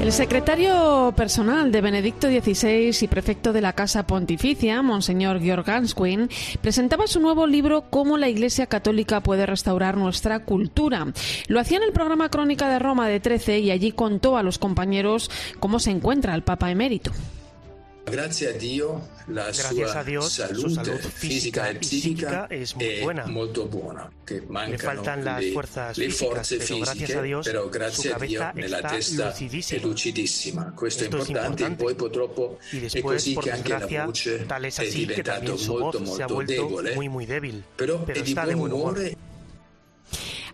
El secretario personal de Benedicto XVI y prefecto de la Casa Pontificia, Monseñor Georg Ganswin, presentaba su nuevo libro Cómo la Iglesia Católica puede restaurar nuestra cultura. Lo hacía en el programa Crónica de Roma de 13 y allí contó a los compañeros cómo se encuentra el Papa emérito. Gracias a Dios, la Gracias a Dios, su salud física y psíquica es muy buena. buena que Le faltan las fuerzas físicas, pero gracias a Dios, pero cabeza a Dio, nella testa lucidísima. è lucidissima. Questo Esto è es importante, importante. e poi purtroppo Y è después, così por che anche la voce tal es è su molto molto debole, muy muy débil, però è pero di buon umore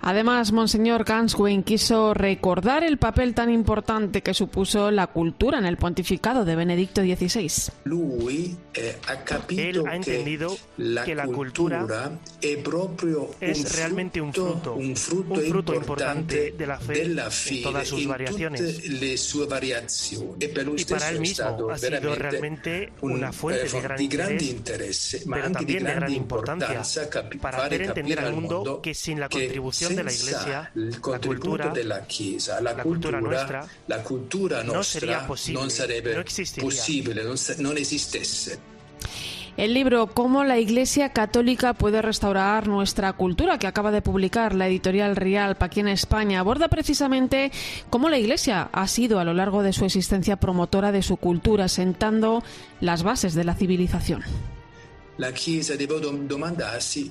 Además, Monseñor Ganswin quiso recordar el papel tan importante que supuso la cultura en el pontificado de Benedicto XVI. lui eh, ha capito Él ha entendido la que la cultura es un realmente un fruto, un fruto importante importante de la fe en todas sus in variaciones. Y para él mismo ha sido realmente un, una fuente eh, de gran interés, pero también de gran importancia para hacer entender al mundo que sin la contribución de la Iglesia, la contributo cultura, della Chiesa la, la cultura nuestra, la cultura no nostra posible, sarebbe no non, sa- non esistesse El libro Cómo la Iglesia Católica puede restaurar nuestra cultura, que acaba de publicar la editorial Real aquí en España, aborda precisamente cómo la Iglesia ha sido a lo largo de su existencia promotora de su cultura, sentando las bases de la civilización.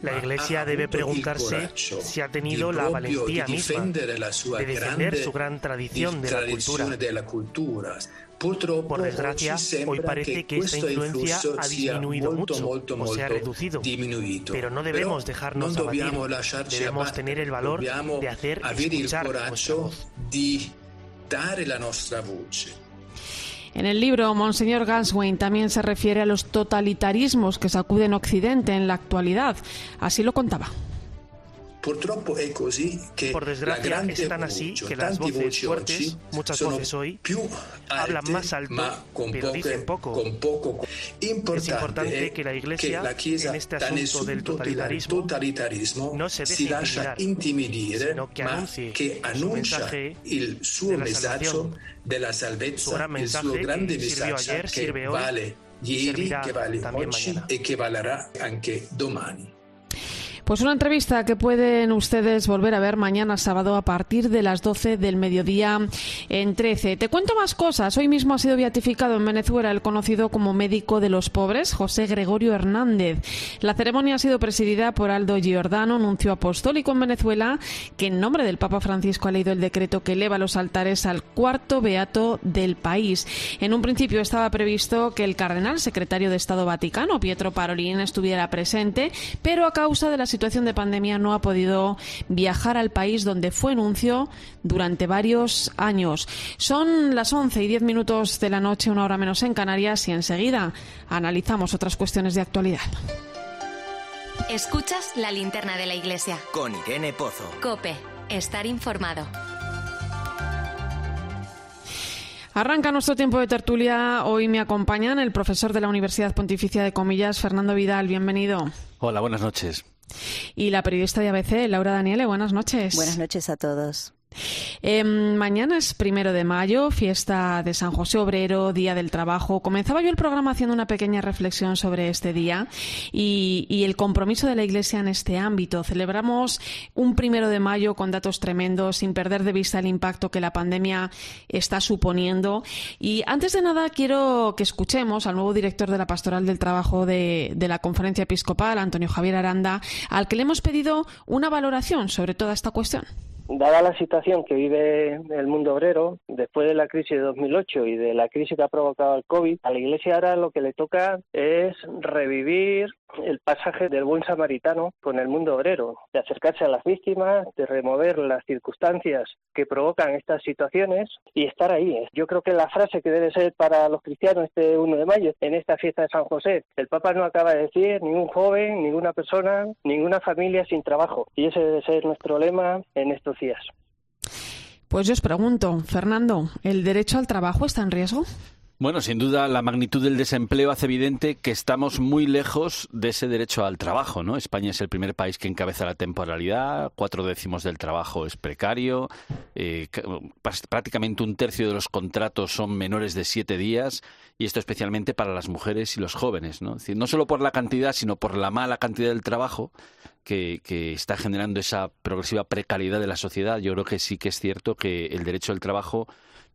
La Iglesia debe preguntarse si ha tenido la valentía misma de defender su gran tradición di de la cultura. della cultura. Purtroppo Por desgracia, hoy parece que esta influencia ha disminuido molto, mucho, molto, o se ha reducido. Pero no debemos dejarnos abatir. Debemos tener el valor de hacer escuchar nuestra voz. di dare la nostra voce. En el libro, Monseñor Ganswein también se refiere a los totalitarismos que sacuden Occidente en la actualidad. Así lo contaba. Purtroppo è così che Por desgracia es tan así que las voces fuertes, muchas voces hoy, hablan más alto, pero dicen poco. Con poco. es importante que la Iglesia, en este asunto del totalitarismo, no se deje intimidire, sino que anuncie che annuncia il suo messaggio della salvezza, gran il suo grande messaggio che vale y ieri, che vale también oggi e che valerà anche domani. Pues una entrevista que pueden ustedes volver a ver mañana sábado a partir de las 12 del mediodía en 13. Te cuento más cosas. Hoy mismo ha sido beatificado en Venezuela el conocido como médico de los pobres, José Gregorio Hernández. La ceremonia ha sido presidida por Aldo Giordano, nuncio apostólico en Venezuela, que en nombre del Papa Francisco ha leído el decreto que eleva los altares al cuarto beato del país. En un principio estaba previsto que el cardenal secretario de Estado Vaticano, Pietro Parolin, estuviera presente, pero a causa de la situación de pandemia no ha podido viajar al país donde fue nuncio durante varios años. Son las 11 y 10 minutos de la noche, una hora menos en Canarias, y enseguida analizamos otras cuestiones de actualidad. Escuchas la linterna de la iglesia. Con Irene Pozo. Cope, estar informado. Arranca nuestro tiempo de tertulia. Hoy me acompañan el profesor de la Universidad Pontificia de Comillas, Fernando Vidal. Bienvenido. Hola, buenas noches. Y la periodista de ABC, Laura Daniele. Buenas noches. Buenas noches a todos. Eh, mañana es primero de mayo, fiesta de San José Obrero, Día del Trabajo. Comenzaba yo el programa haciendo una pequeña reflexión sobre este día y, el compromiso de la Iglesia en este ámbito. Celebramos un primero de mayo con datos tremendos, sin perder de vista el impacto que la pandemia está suponiendo. Y antes de nada, quiero que escuchemos al nuevo director de la Pastoral del Trabajo de la Conferencia Episcopal, Antonio Javier Aranda, al que le hemos pedido una valoración sobre toda esta cuestión dada la situación que vive el mundo obrero después de la crisis de 2008 y de la crisis que ha provocado el COVID, a la Iglesia ahora lo que le toca es revivir el pasaje del buen samaritano con el mundo obrero, de acercarse a las víctimas, de remover las circunstancias que provocan estas situaciones y estar ahí. Yo creo que la frase que debe ser para los cristianos este 1 de mayo, en esta fiesta de San José, el Papa no acaba de decir ningún joven, ninguna persona, ninguna familia sin trabajo. Y ese debe ser nuestro lema en estos días. Pues yo os pregunto, Fernando, ¿el derecho al trabajo está en riesgo? Bueno, sin duda la magnitud del desempleo hace evidente que estamos muy lejos de ese derecho al trabajo, ¿no? España es el primer país que encabeza la temporalidad, cuatro décimos del trabajo es precario, eh, prácticamente un tercio de los contratos son menores de siete días y esto especialmente para las mujeres y los jóvenes, ¿no? No solo por la cantidad, sino por la mala cantidad del trabajo que, que está generando esa progresiva precariedad de la sociedad. Yo creo que sí que es cierto que el derecho al trabajo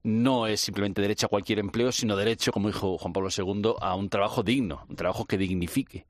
no es simplemente derecho a cualquier empleo, sino derecho, como dijo Juan Pablo II, a un trabajo digno, un trabajo que dignifique.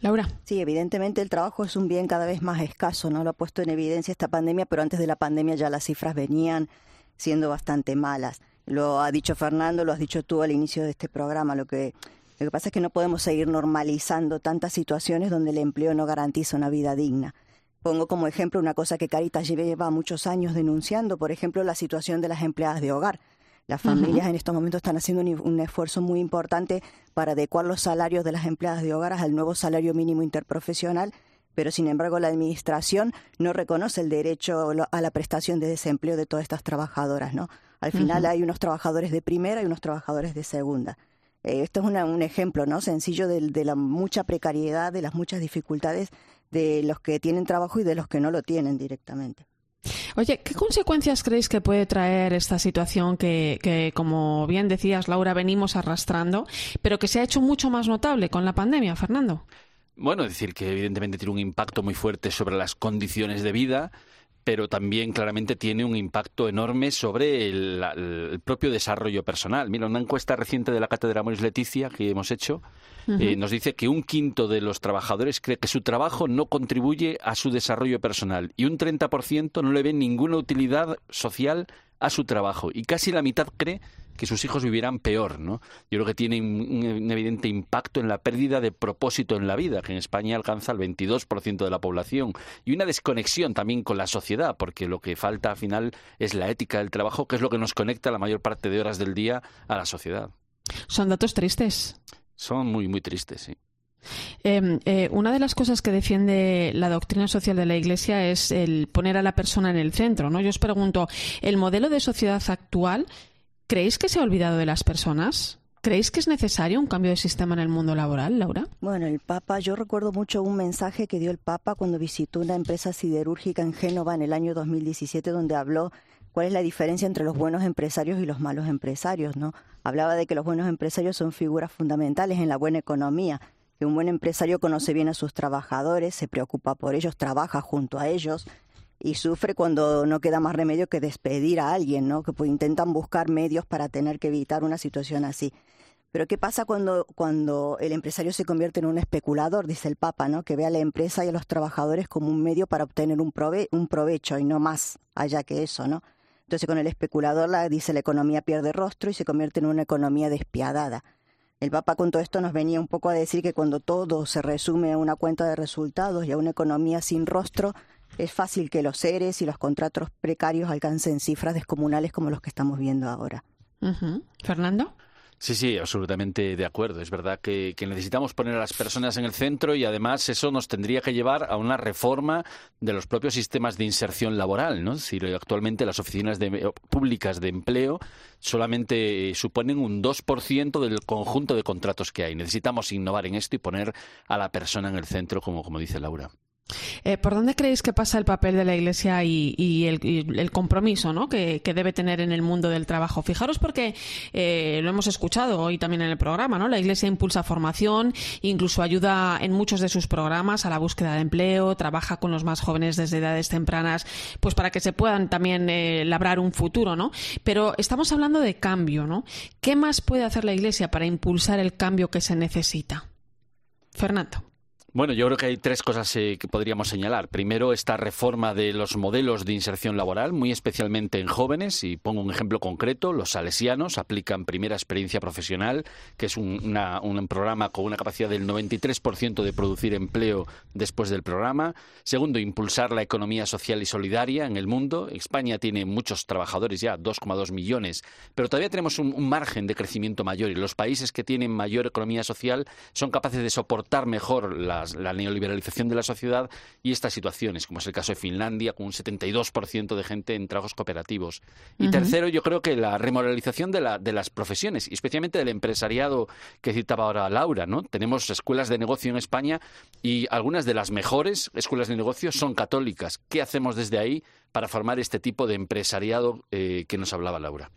Laura. Sí, evidentemente el trabajo es un bien cada vez más escaso, ¿no? Lo ha puesto en evidencia esta pandemia, pero antes de la pandemia ya las cifras venían siendo bastante malas. Lo ha dicho Fernando, lo has dicho tú al inicio de este programa. Lo que, lo que pasa es que no podemos seguir normalizando tantas situaciones donde el empleo no garantiza una vida digna. Pongo como ejemplo una cosa que Caritas lleva muchos años denunciando, por ejemplo, la situación de las empleadas de hogar. Las familias uh -huh. en estos momentos están haciendo un, un, esfuerzo muy importante para adecuar los salarios de las empleadas de hogar al nuevo salario mínimo interprofesional, pero sin embargo la Administración no reconoce el derecho a la prestación de desempleo de todas estas trabajadoras. ¿no? Al final uh -huh. hay unos trabajadores de primera y unos trabajadores de segunda. Eh, esto es una, un ejemplo ¿no? sencillo de, de la mucha precariedad, de las muchas dificultades de los que tienen trabajo y de los que no lo tienen directamente. Oye, ¿qué consecuencias creéis que puede traer esta situación que, que, como bien decías, Laura, venimos arrastrando, pero que se ha hecho mucho más notable con la pandemia, Fernando? Bueno, es decir, que evidentemente tiene un impacto muy fuerte sobre las condiciones de vida, pero también claramente tiene un impacto enorme sobre el, el, propio desarrollo personal. Mira, una encuesta reciente de la Cátedra Moris Leticia que hemos hecho uh -huh. eh, nos dice que un quinto de los trabajadores cree que su trabajo no contribuye a su desarrollo personal y un 30% no le ve ninguna utilidad social a su trabajo y casi la mitad cree que sus hijos vivirán peor, ¿no? Yo creo que tiene un, un, evidente impacto en la pérdida de propósito en la vida, que en España alcanza el 22% de la población, y una desconexión también con la sociedad, porque lo que falta al final es la ética del trabajo, que es lo que nos conecta la mayor parte de horas del día a la sociedad. Son datos tristes. Son muy, muy tristes, sí. Em, eh, una de las cosas que defiende la doctrina social de la Iglesia es el poner a la persona en el centro. ¿no? Yo os pregunto, ¿el modelo de sociedad actual creéis que se ha olvidado de las personas? ¿Creéis que es necesario un cambio de sistema en el mundo laboral, Laura? Bueno, el Papa, yo recuerdo mucho un mensaje que dio el Papa cuando visitó una empresa siderúrgica en Génova en el año 2017, donde habló cuál es la diferencia entre los buenos empresarios y los malos empresarios, ¿no? Hablaba de que los buenos empresarios son figuras fundamentales en la buena economía, que un buen empresario conoce bien a sus trabajadores, se preocupa por ellos, trabaja junto a ellos y sufre cuando no queda más remedio que despedir a alguien, ¿no? Que pues, intentan buscar medios para tener que evitar una situación así. Pero ¿qué pasa cuando, cuando el empresario se convierte en un especulador? Dice el Papa, ¿no? Que ve a la empresa y a los trabajadores como un medio para obtener un, prove un provecho y no más allá que eso, ¿no? Entonces con el especulador la, dice la economía pierde rostro y se convierte en una economía despiadada. El Papa con todo esto nos venía un poco a decir que cuando todo se resume a una cuenta de resultados y a una economía sin rostro, es fácil que los seres y los contratos precarios alcancen cifras descomunales como los que estamos viendo ahora. Fernando. Sí, sí, absolutamente de acuerdo. Es verdad que, necesitamos poner a las personas en el centro y además eso nos tendría que llevar a una reforma de los propios sistemas de inserción laboral. ¿no? Si actualmente las oficinas públicas de empleo solamente suponen un 2% del conjunto de contratos que hay. Necesitamos innovar en esto y poner a la persona en el centro, como, como dice Laura. Eh, ¿Por dónde creéis que pasa el papel de la Iglesia y, el, compromiso ¿no? que, debe tener en el mundo del trabajo? Fijaros porque eh, lo hemos escuchado hoy también en el programa, ¿no? La Iglesia impulsa formación, incluso ayuda en muchos de sus programas a la búsqueda de empleo, trabaja con los más jóvenes desde edades tempranas, pues para que se puedan también eh, labrar un futuro, ¿no? Pero estamos hablando de cambio, ¿no? ¿Qué más puede hacer la Iglesia para impulsar el cambio que se necesita? Fernando. Bueno, yo creo que hay tres cosas eh, que podríamos señalar. Primero, esta reforma de los modelos de inserción laboral, muy especialmente en jóvenes, y pongo un ejemplo concreto, los salesianos aplican primera experiencia profesional, que es un, programa con una capacidad del 93% de producir empleo después del programa. Segundo, impulsar la economía social y solidaria en el mundo. España tiene muchos trabajadores ya, 2,2 millones, pero todavía tenemos un margen de crecimiento mayor y los países que tienen mayor economía social son capaces de soportar mejor la la neoliberalización de la sociedad y estas situaciones, como es el caso de Finlandia, con un 72% de gente en trabajos cooperativos. Y tercero, yo creo que la remoralización de, de las profesiones, y especialmente del empresariado que citaba ahora Laura. ¿no? Tenemos escuelas de negocio en España y algunas de las mejores escuelas de negocio son católicas. ¿Qué hacemos desde ahí para formar este tipo de empresariado eh, que nos hablaba Laura?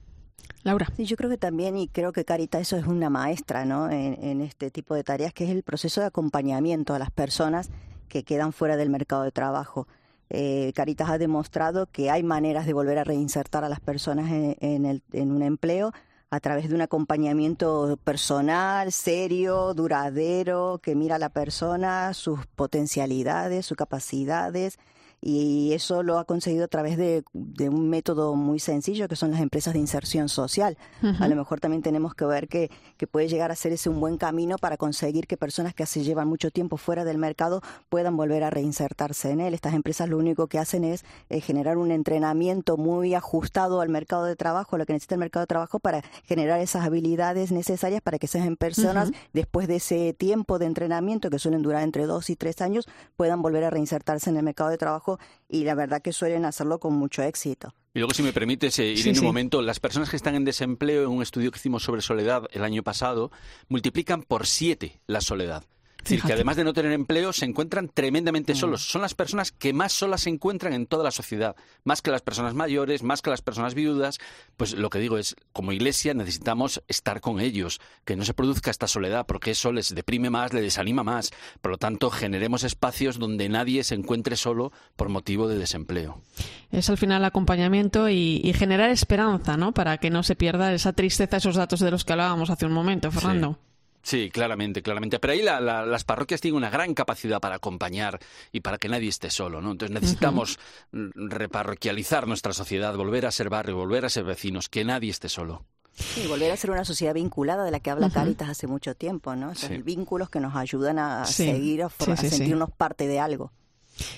Laura. Sí, yo creo que también, y creo que Carita eso es una maestra ¿no? en, este tipo de tareas, que es el proceso de acompañamiento a las personas que quedan fuera del mercado de trabajo. Eh, Caritas ha demostrado que hay maneras de volver a reinsertar a las personas en, el, en un empleo a través de un acompañamiento personal, serio, duradero, que mira a la persona, sus potencialidades, sus capacidades, y eso lo ha conseguido a través de, un método muy sencillo que son las empresas de inserción social. A lo mejor también tenemos que ver que, que puede llegar a ser ese un buen camino para conseguir que personas que se llevan mucho tiempo fuera del mercado puedan volver a reinsertarse en él. Estas empresas lo único que hacen es eh, generar un entrenamiento muy ajustado al mercado de trabajo, lo que necesita el mercado de trabajo para generar esas habilidades necesarias para que esas personas, después de ese tiempo de entrenamiento, que suelen durar entre dos y tres años, puedan volver a reinsertarse en el mercado de trabajo y la verdad que suelen hacerlo con mucho éxito. Y luego, si me permites eh, ir en un momento, las personas que están en desempleo, en un estudio que hicimos sobre soledad el año pasado, multiplican por siete la soledad. Es decir, que además de no tener empleo, se encuentran tremendamente mm. solos. Son las personas que más solas se encuentran en toda la sociedad. Más que las personas mayores, más que las personas viudas. Pues lo que digo es, como iglesia necesitamos estar con ellos, que no se produzca esta soledad, porque eso les deprime más, les desanima más. Por lo tanto, generemos espacios donde nadie se encuentre solo por motivo de desempleo. Es al final acompañamiento y, generar esperanza, ¿no? Para que no se pierda esa tristeza, esos datos de los que hablábamos hace un momento, Fernando. Sí, claramente, claramente. Pero ahí las parroquias tienen una gran capacidad para acompañar y para que nadie esté solo, ¿no? Entonces necesitamos reparroquializar nuestra sociedad, volver a ser barrio, volver a ser vecinos, que nadie esté solo. Sí, volver a ser una sociedad vinculada de la que habla Caritas hace mucho tiempo, ¿no? Esos vínculos que nos ayudan a seguir, a, sentirnos parte de algo.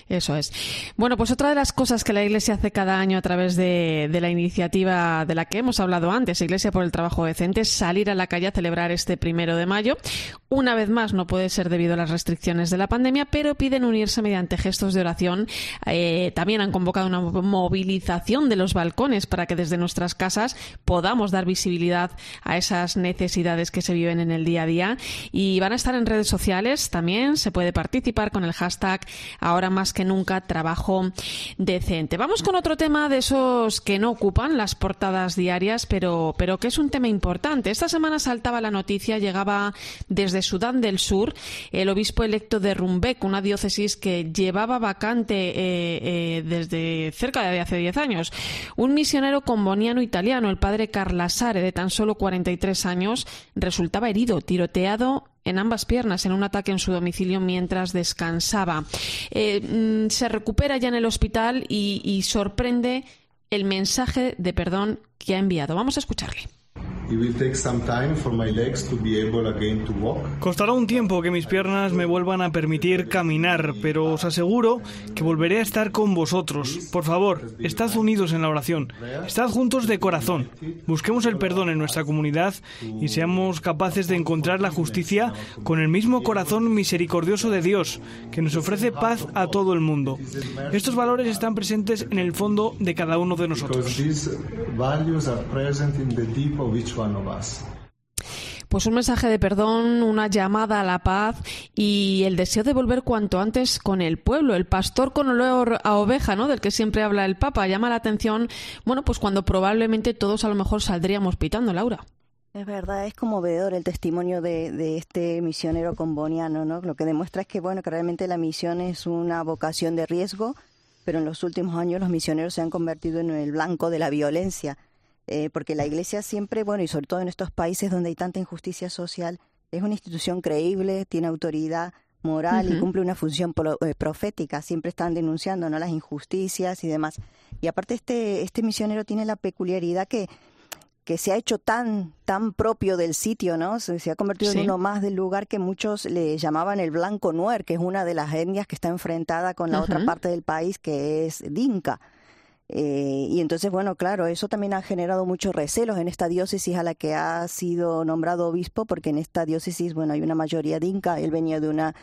Eso es. Bueno, pues otra de las cosas que la Iglesia hace cada año a través de, la iniciativa de la que hemos hablado antes, Iglesia por el Trabajo Decente, es salir a la calle a celebrar este primero de mayo. Una vez más, no puede ser debido a las restricciones de la pandemia, pero piden unirse mediante gestos de oración. Eh, también han convocado una movilización de los balcones para que desde nuestras casas podamos dar visibilidad a esas necesidades que se viven en el día a día. Y van a estar en redes sociales también. Se puede participar con el hashtag ahora más que nunca trabajo decente. Vamos con otro tema de esos que no ocupan las portadas diarias, pero, pero que es un tema importante. Esta semana saltaba la noticia, llegaba desde Sudán del Sur el obispo electo de Rumbek, una diócesis que llevaba vacante eh, eh, desde cerca de hace 10 años. Un misionero comboniano italiano, el padre Carlasare, de tan solo 43 años, resultaba herido, tiroteado en ambas piernas en un ataque en su domicilio mientras descansaba. Eh, mm, se recupera ya en el hospital y sorprende el mensaje de perdón que ha enviado. Vamos a escucharle. Costará un tiempo que mis piernas me vuelvan a permitir caminar, pero os aseguro que volveré a estar con vosotros. Por favor, estad unidos en la oración, estad juntos de corazón. Busquemos el perdón en nuestra comunidad y seamos capaces de encontrar la justicia con el mismo corazón misericordioso de Dios, que nos ofrece paz a todo el mundo. Estos valores están presentes en el fondo de cada uno de nosotros. Pues un mensaje de perdón, una llamada a la paz y el deseo de volver cuanto antes con el pueblo, el pastor con olor a oveja, ¿no? Del que siempre habla el Papa, llama la atención, bueno, pues cuando probablemente todos a lo mejor saldríamos pitando, Laura. Es verdad, es conmovedor el testimonio de, de, este misionero comboniano, ¿no? Lo que demuestra es que, bueno, que realmente la misión es una vocación de riesgo, pero en los últimos años los misioneros se han convertido en el blanco de la violencia eh, porque la Iglesia siempre, bueno, y sobre todo en estos países donde hay tanta injusticia social, es una institución creíble, tiene autoridad moral y cumple una función eh, profética. Siempre están denunciando ¿no? las injusticias y demás. Y aparte este, este misionero tiene la peculiaridad que, que se ha hecho tan, tan propio del sitio, ¿no? Se, ha convertido en uno más del lugar que muchos le llamaban el Blanco Nuer, que es una de las etnias que está enfrentada con la otra parte del país, que es Dinka. Eh, y entonces, bueno, claro, eso también ha generado muchos recelos en esta diócesis a la que ha sido nombrado obispo, porque en esta diócesis, bueno, hay una mayoría de Inca, él venía de una,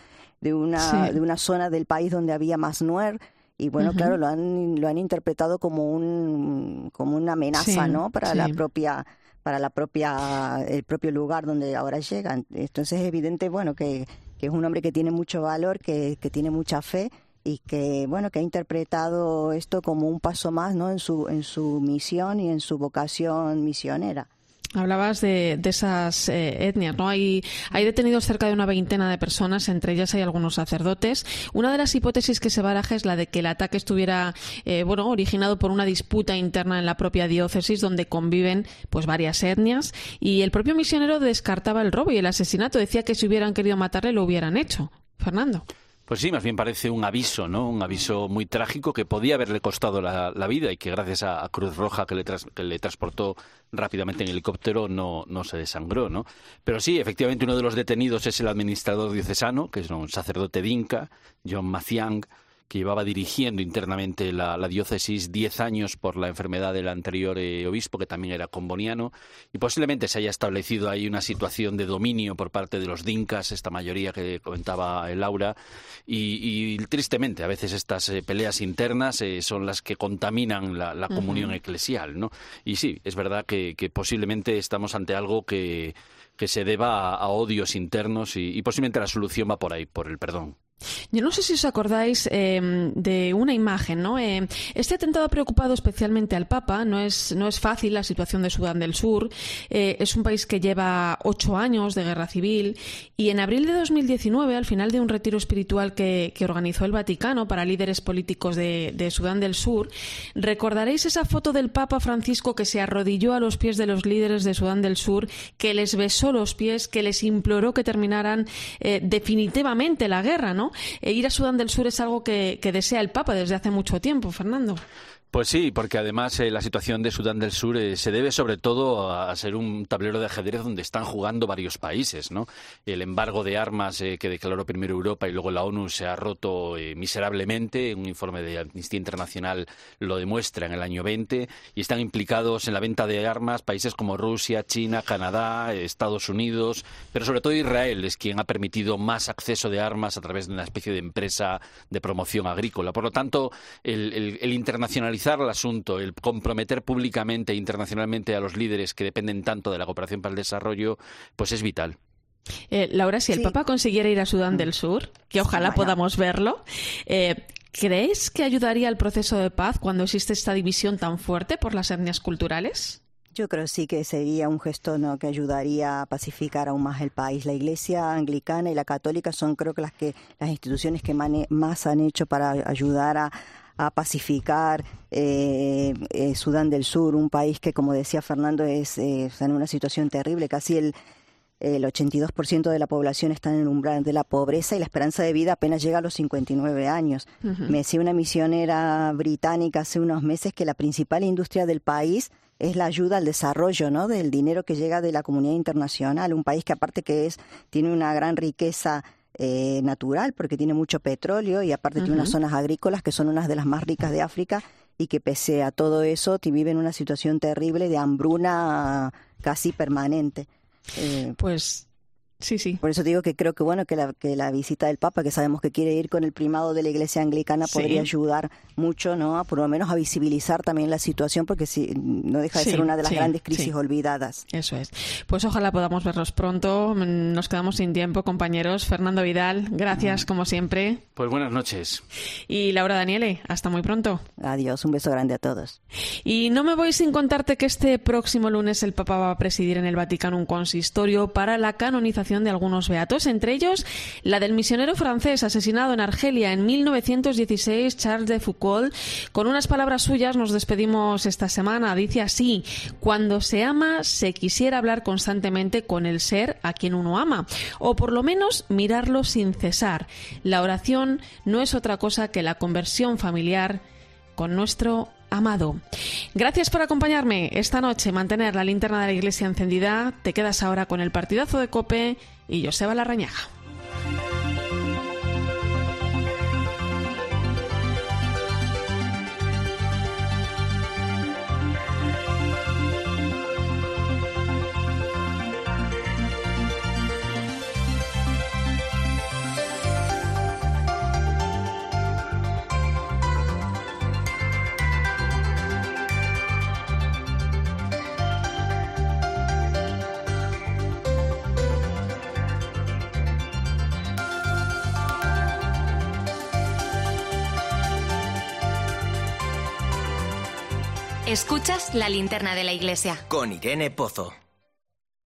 de una, de una zona del país donde había más Nuer, y bueno, claro, lo han, lo han interpretado como un, como una amenaza, ¿no? Para la propia, para la propia, el propio lugar donde ahora llegan. Entonces es evidente, bueno, que, que es un hombre que tiene mucho valor, que, que tiene mucha fe, y que bueno que ha interpretado esto como un paso más no en su en su misión y en su vocación misionera Hablabas de, esas eh, etnias, ¿no? Hay, hay detenidos cerca de una veintena de personas, entre ellas hay algunos sacerdotes. Una de las hipótesis que se baraja es la de que el ataque estuviera, eh, bueno, originado por una disputa interna en la propia diócesis donde conviven, pues, varias etnias. Y el propio misionero descartaba el robo y el asesinato. Decía que si hubieran querido matarle lo hubieran hecho. Fernando. Pues sí, más bien parece un aviso, ¿no? Un aviso muy trágico que podía haberle costado la, vida y que gracias a, Cruz Roja que le, transportó rápidamente en helicóptero no, no se desangró, ¿no? Pero sí, efectivamente uno de los detenidos es el administrador diocesano, que es un sacerdote dinka, John Maciang, que llevaba dirigiendo internamente la, diócesis diez años por la enfermedad del anterior eh, obispo, que también era comboniano, y posiblemente se haya establecido ahí una situación de dominio por parte de los dinkas, esta mayoría que comentaba Laura, y, tristemente a veces estas eh, peleas internas eh, son las que contaminan la, comunión eclesial, ¿no? Y sí, es verdad que, posiblemente estamos ante algo que, que se deba a, odios internos y posiblemente la solución va por ahí, por el perdón. Yo no sé si os acordáis em, de una imagen, ¿no? Eh, este atentado ha preocupado especialmente al Papa. No es, no es fácil la situación de Sudán del Sur. Eh, es un país que lleva ocho años de guerra civil y en abril de 2019, al final de un retiro espiritual que, organizó el Vaticano para líderes políticos de, Sudán del Sur, recordaréis esa foto del Papa Francisco que se arrodilló a los pies de los líderes de Sudán del Sur, que les besó los pies, que les imploró que terminaran eh, definitivamente la guerra, ¿no? E ir a Sudán del Sur es algo que, desea el Papa desde hace mucho tiempo, Fernando. Pues sí, porque además eh, la situación de Sudán del Sur eh, se debe sobre todo a, ser un tablero de ajedrez donde están jugando varios países, ¿no? El embargo de armas eh, que declaró primero Europa y luego la ONU se ha roto miserablemente. Un informe de Amnistía Internacional lo demuestra en el año 20 y están implicados en la venta de armas países como Rusia, China, Canadá, Estados Unidos, pero sobre todo Israel es quien ha permitido más acceso de armas a través de una especie de empresa de promoción agrícola. Por lo tanto, el, el, el el asunto, el comprometer públicamente e internacionalmente a los líderes que dependen tanto de la cooperación para el desarrollo, pues es vital. Eh, Laura, si el Papa consiguiera ir a Sudán del Sur, que ojalá podamos verlo, eh, ¿crees que ayudaría al proceso de paz cuando existe esta división tan fuerte por las etnias culturales? Yo creo sí que sería un gesto ¿no? que ayudaría a pacificar aún más el país. La Iglesia anglicana y la católica son creo que las que las instituciones que más han hecho para ayudar a, a pacificar eh, eh, Sudán del Sur, un país que, como decía Fernando, es eh, está en una situación terrible. Casi el, el 82% de la población está en el umbral de la pobreza y la esperanza de vida apenas llega a los 59 años. Me decía una misionera británica hace unos meses que la principal industria del país es la ayuda al desarrollo, ¿no? Del dinero que llega de la comunidad internacional, un país que aparte que es tiene una gran riqueza eh, natural porque tiene mucho petróleo y aparte tiene unas zonas agrícolas que son unas de las más ricas de África y que pese a todo eso vive en una situación terrible de hambruna casi permanente. Eh, pues Sí, sí. Por eso digo que creo que bueno que la, que la visita del Papa, que sabemos que quiere ir con el primado de la Iglesia Anglicana, podría ayudar mucho, ¿no? Por lo menos a visibilizar también la situación, porque si no deja de ser una de las grandes crisis olvidadas. Eso es. Pues ojalá podamos verlos pronto. Nos quedamos sin tiempo, compañeros. Fernando Vidal, gracias como siempre. Pues buenas noches. Y Laura Daniele, hasta muy pronto. Adiós, un beso grande a todos. Y no me voy sin contarte que este próximo lunes el Papa va a presidir en el Vaticano un consistorio para la canonización de algunos beatos, entre ellos la del misionero francés asesinado en Argelia en 1916, Charles de Foucault. Con unas palabras suyas nos despedimos esta semana. Dice así, cuando se ama se quisiera hablar constantemente con el ser a quien uno ama, o por lo menos mirarlo sin cesar. La oración no es otra cosa que la conversión familiar con nuestro amado. Gracias por acompañarme esta noche, mantener la linterna de la iglesia encendida. Te quedas ahora con el partidazo de Cope y Joseba Larrañaga. Escuchas la linterna de la iglesia. Con Irene Pozo.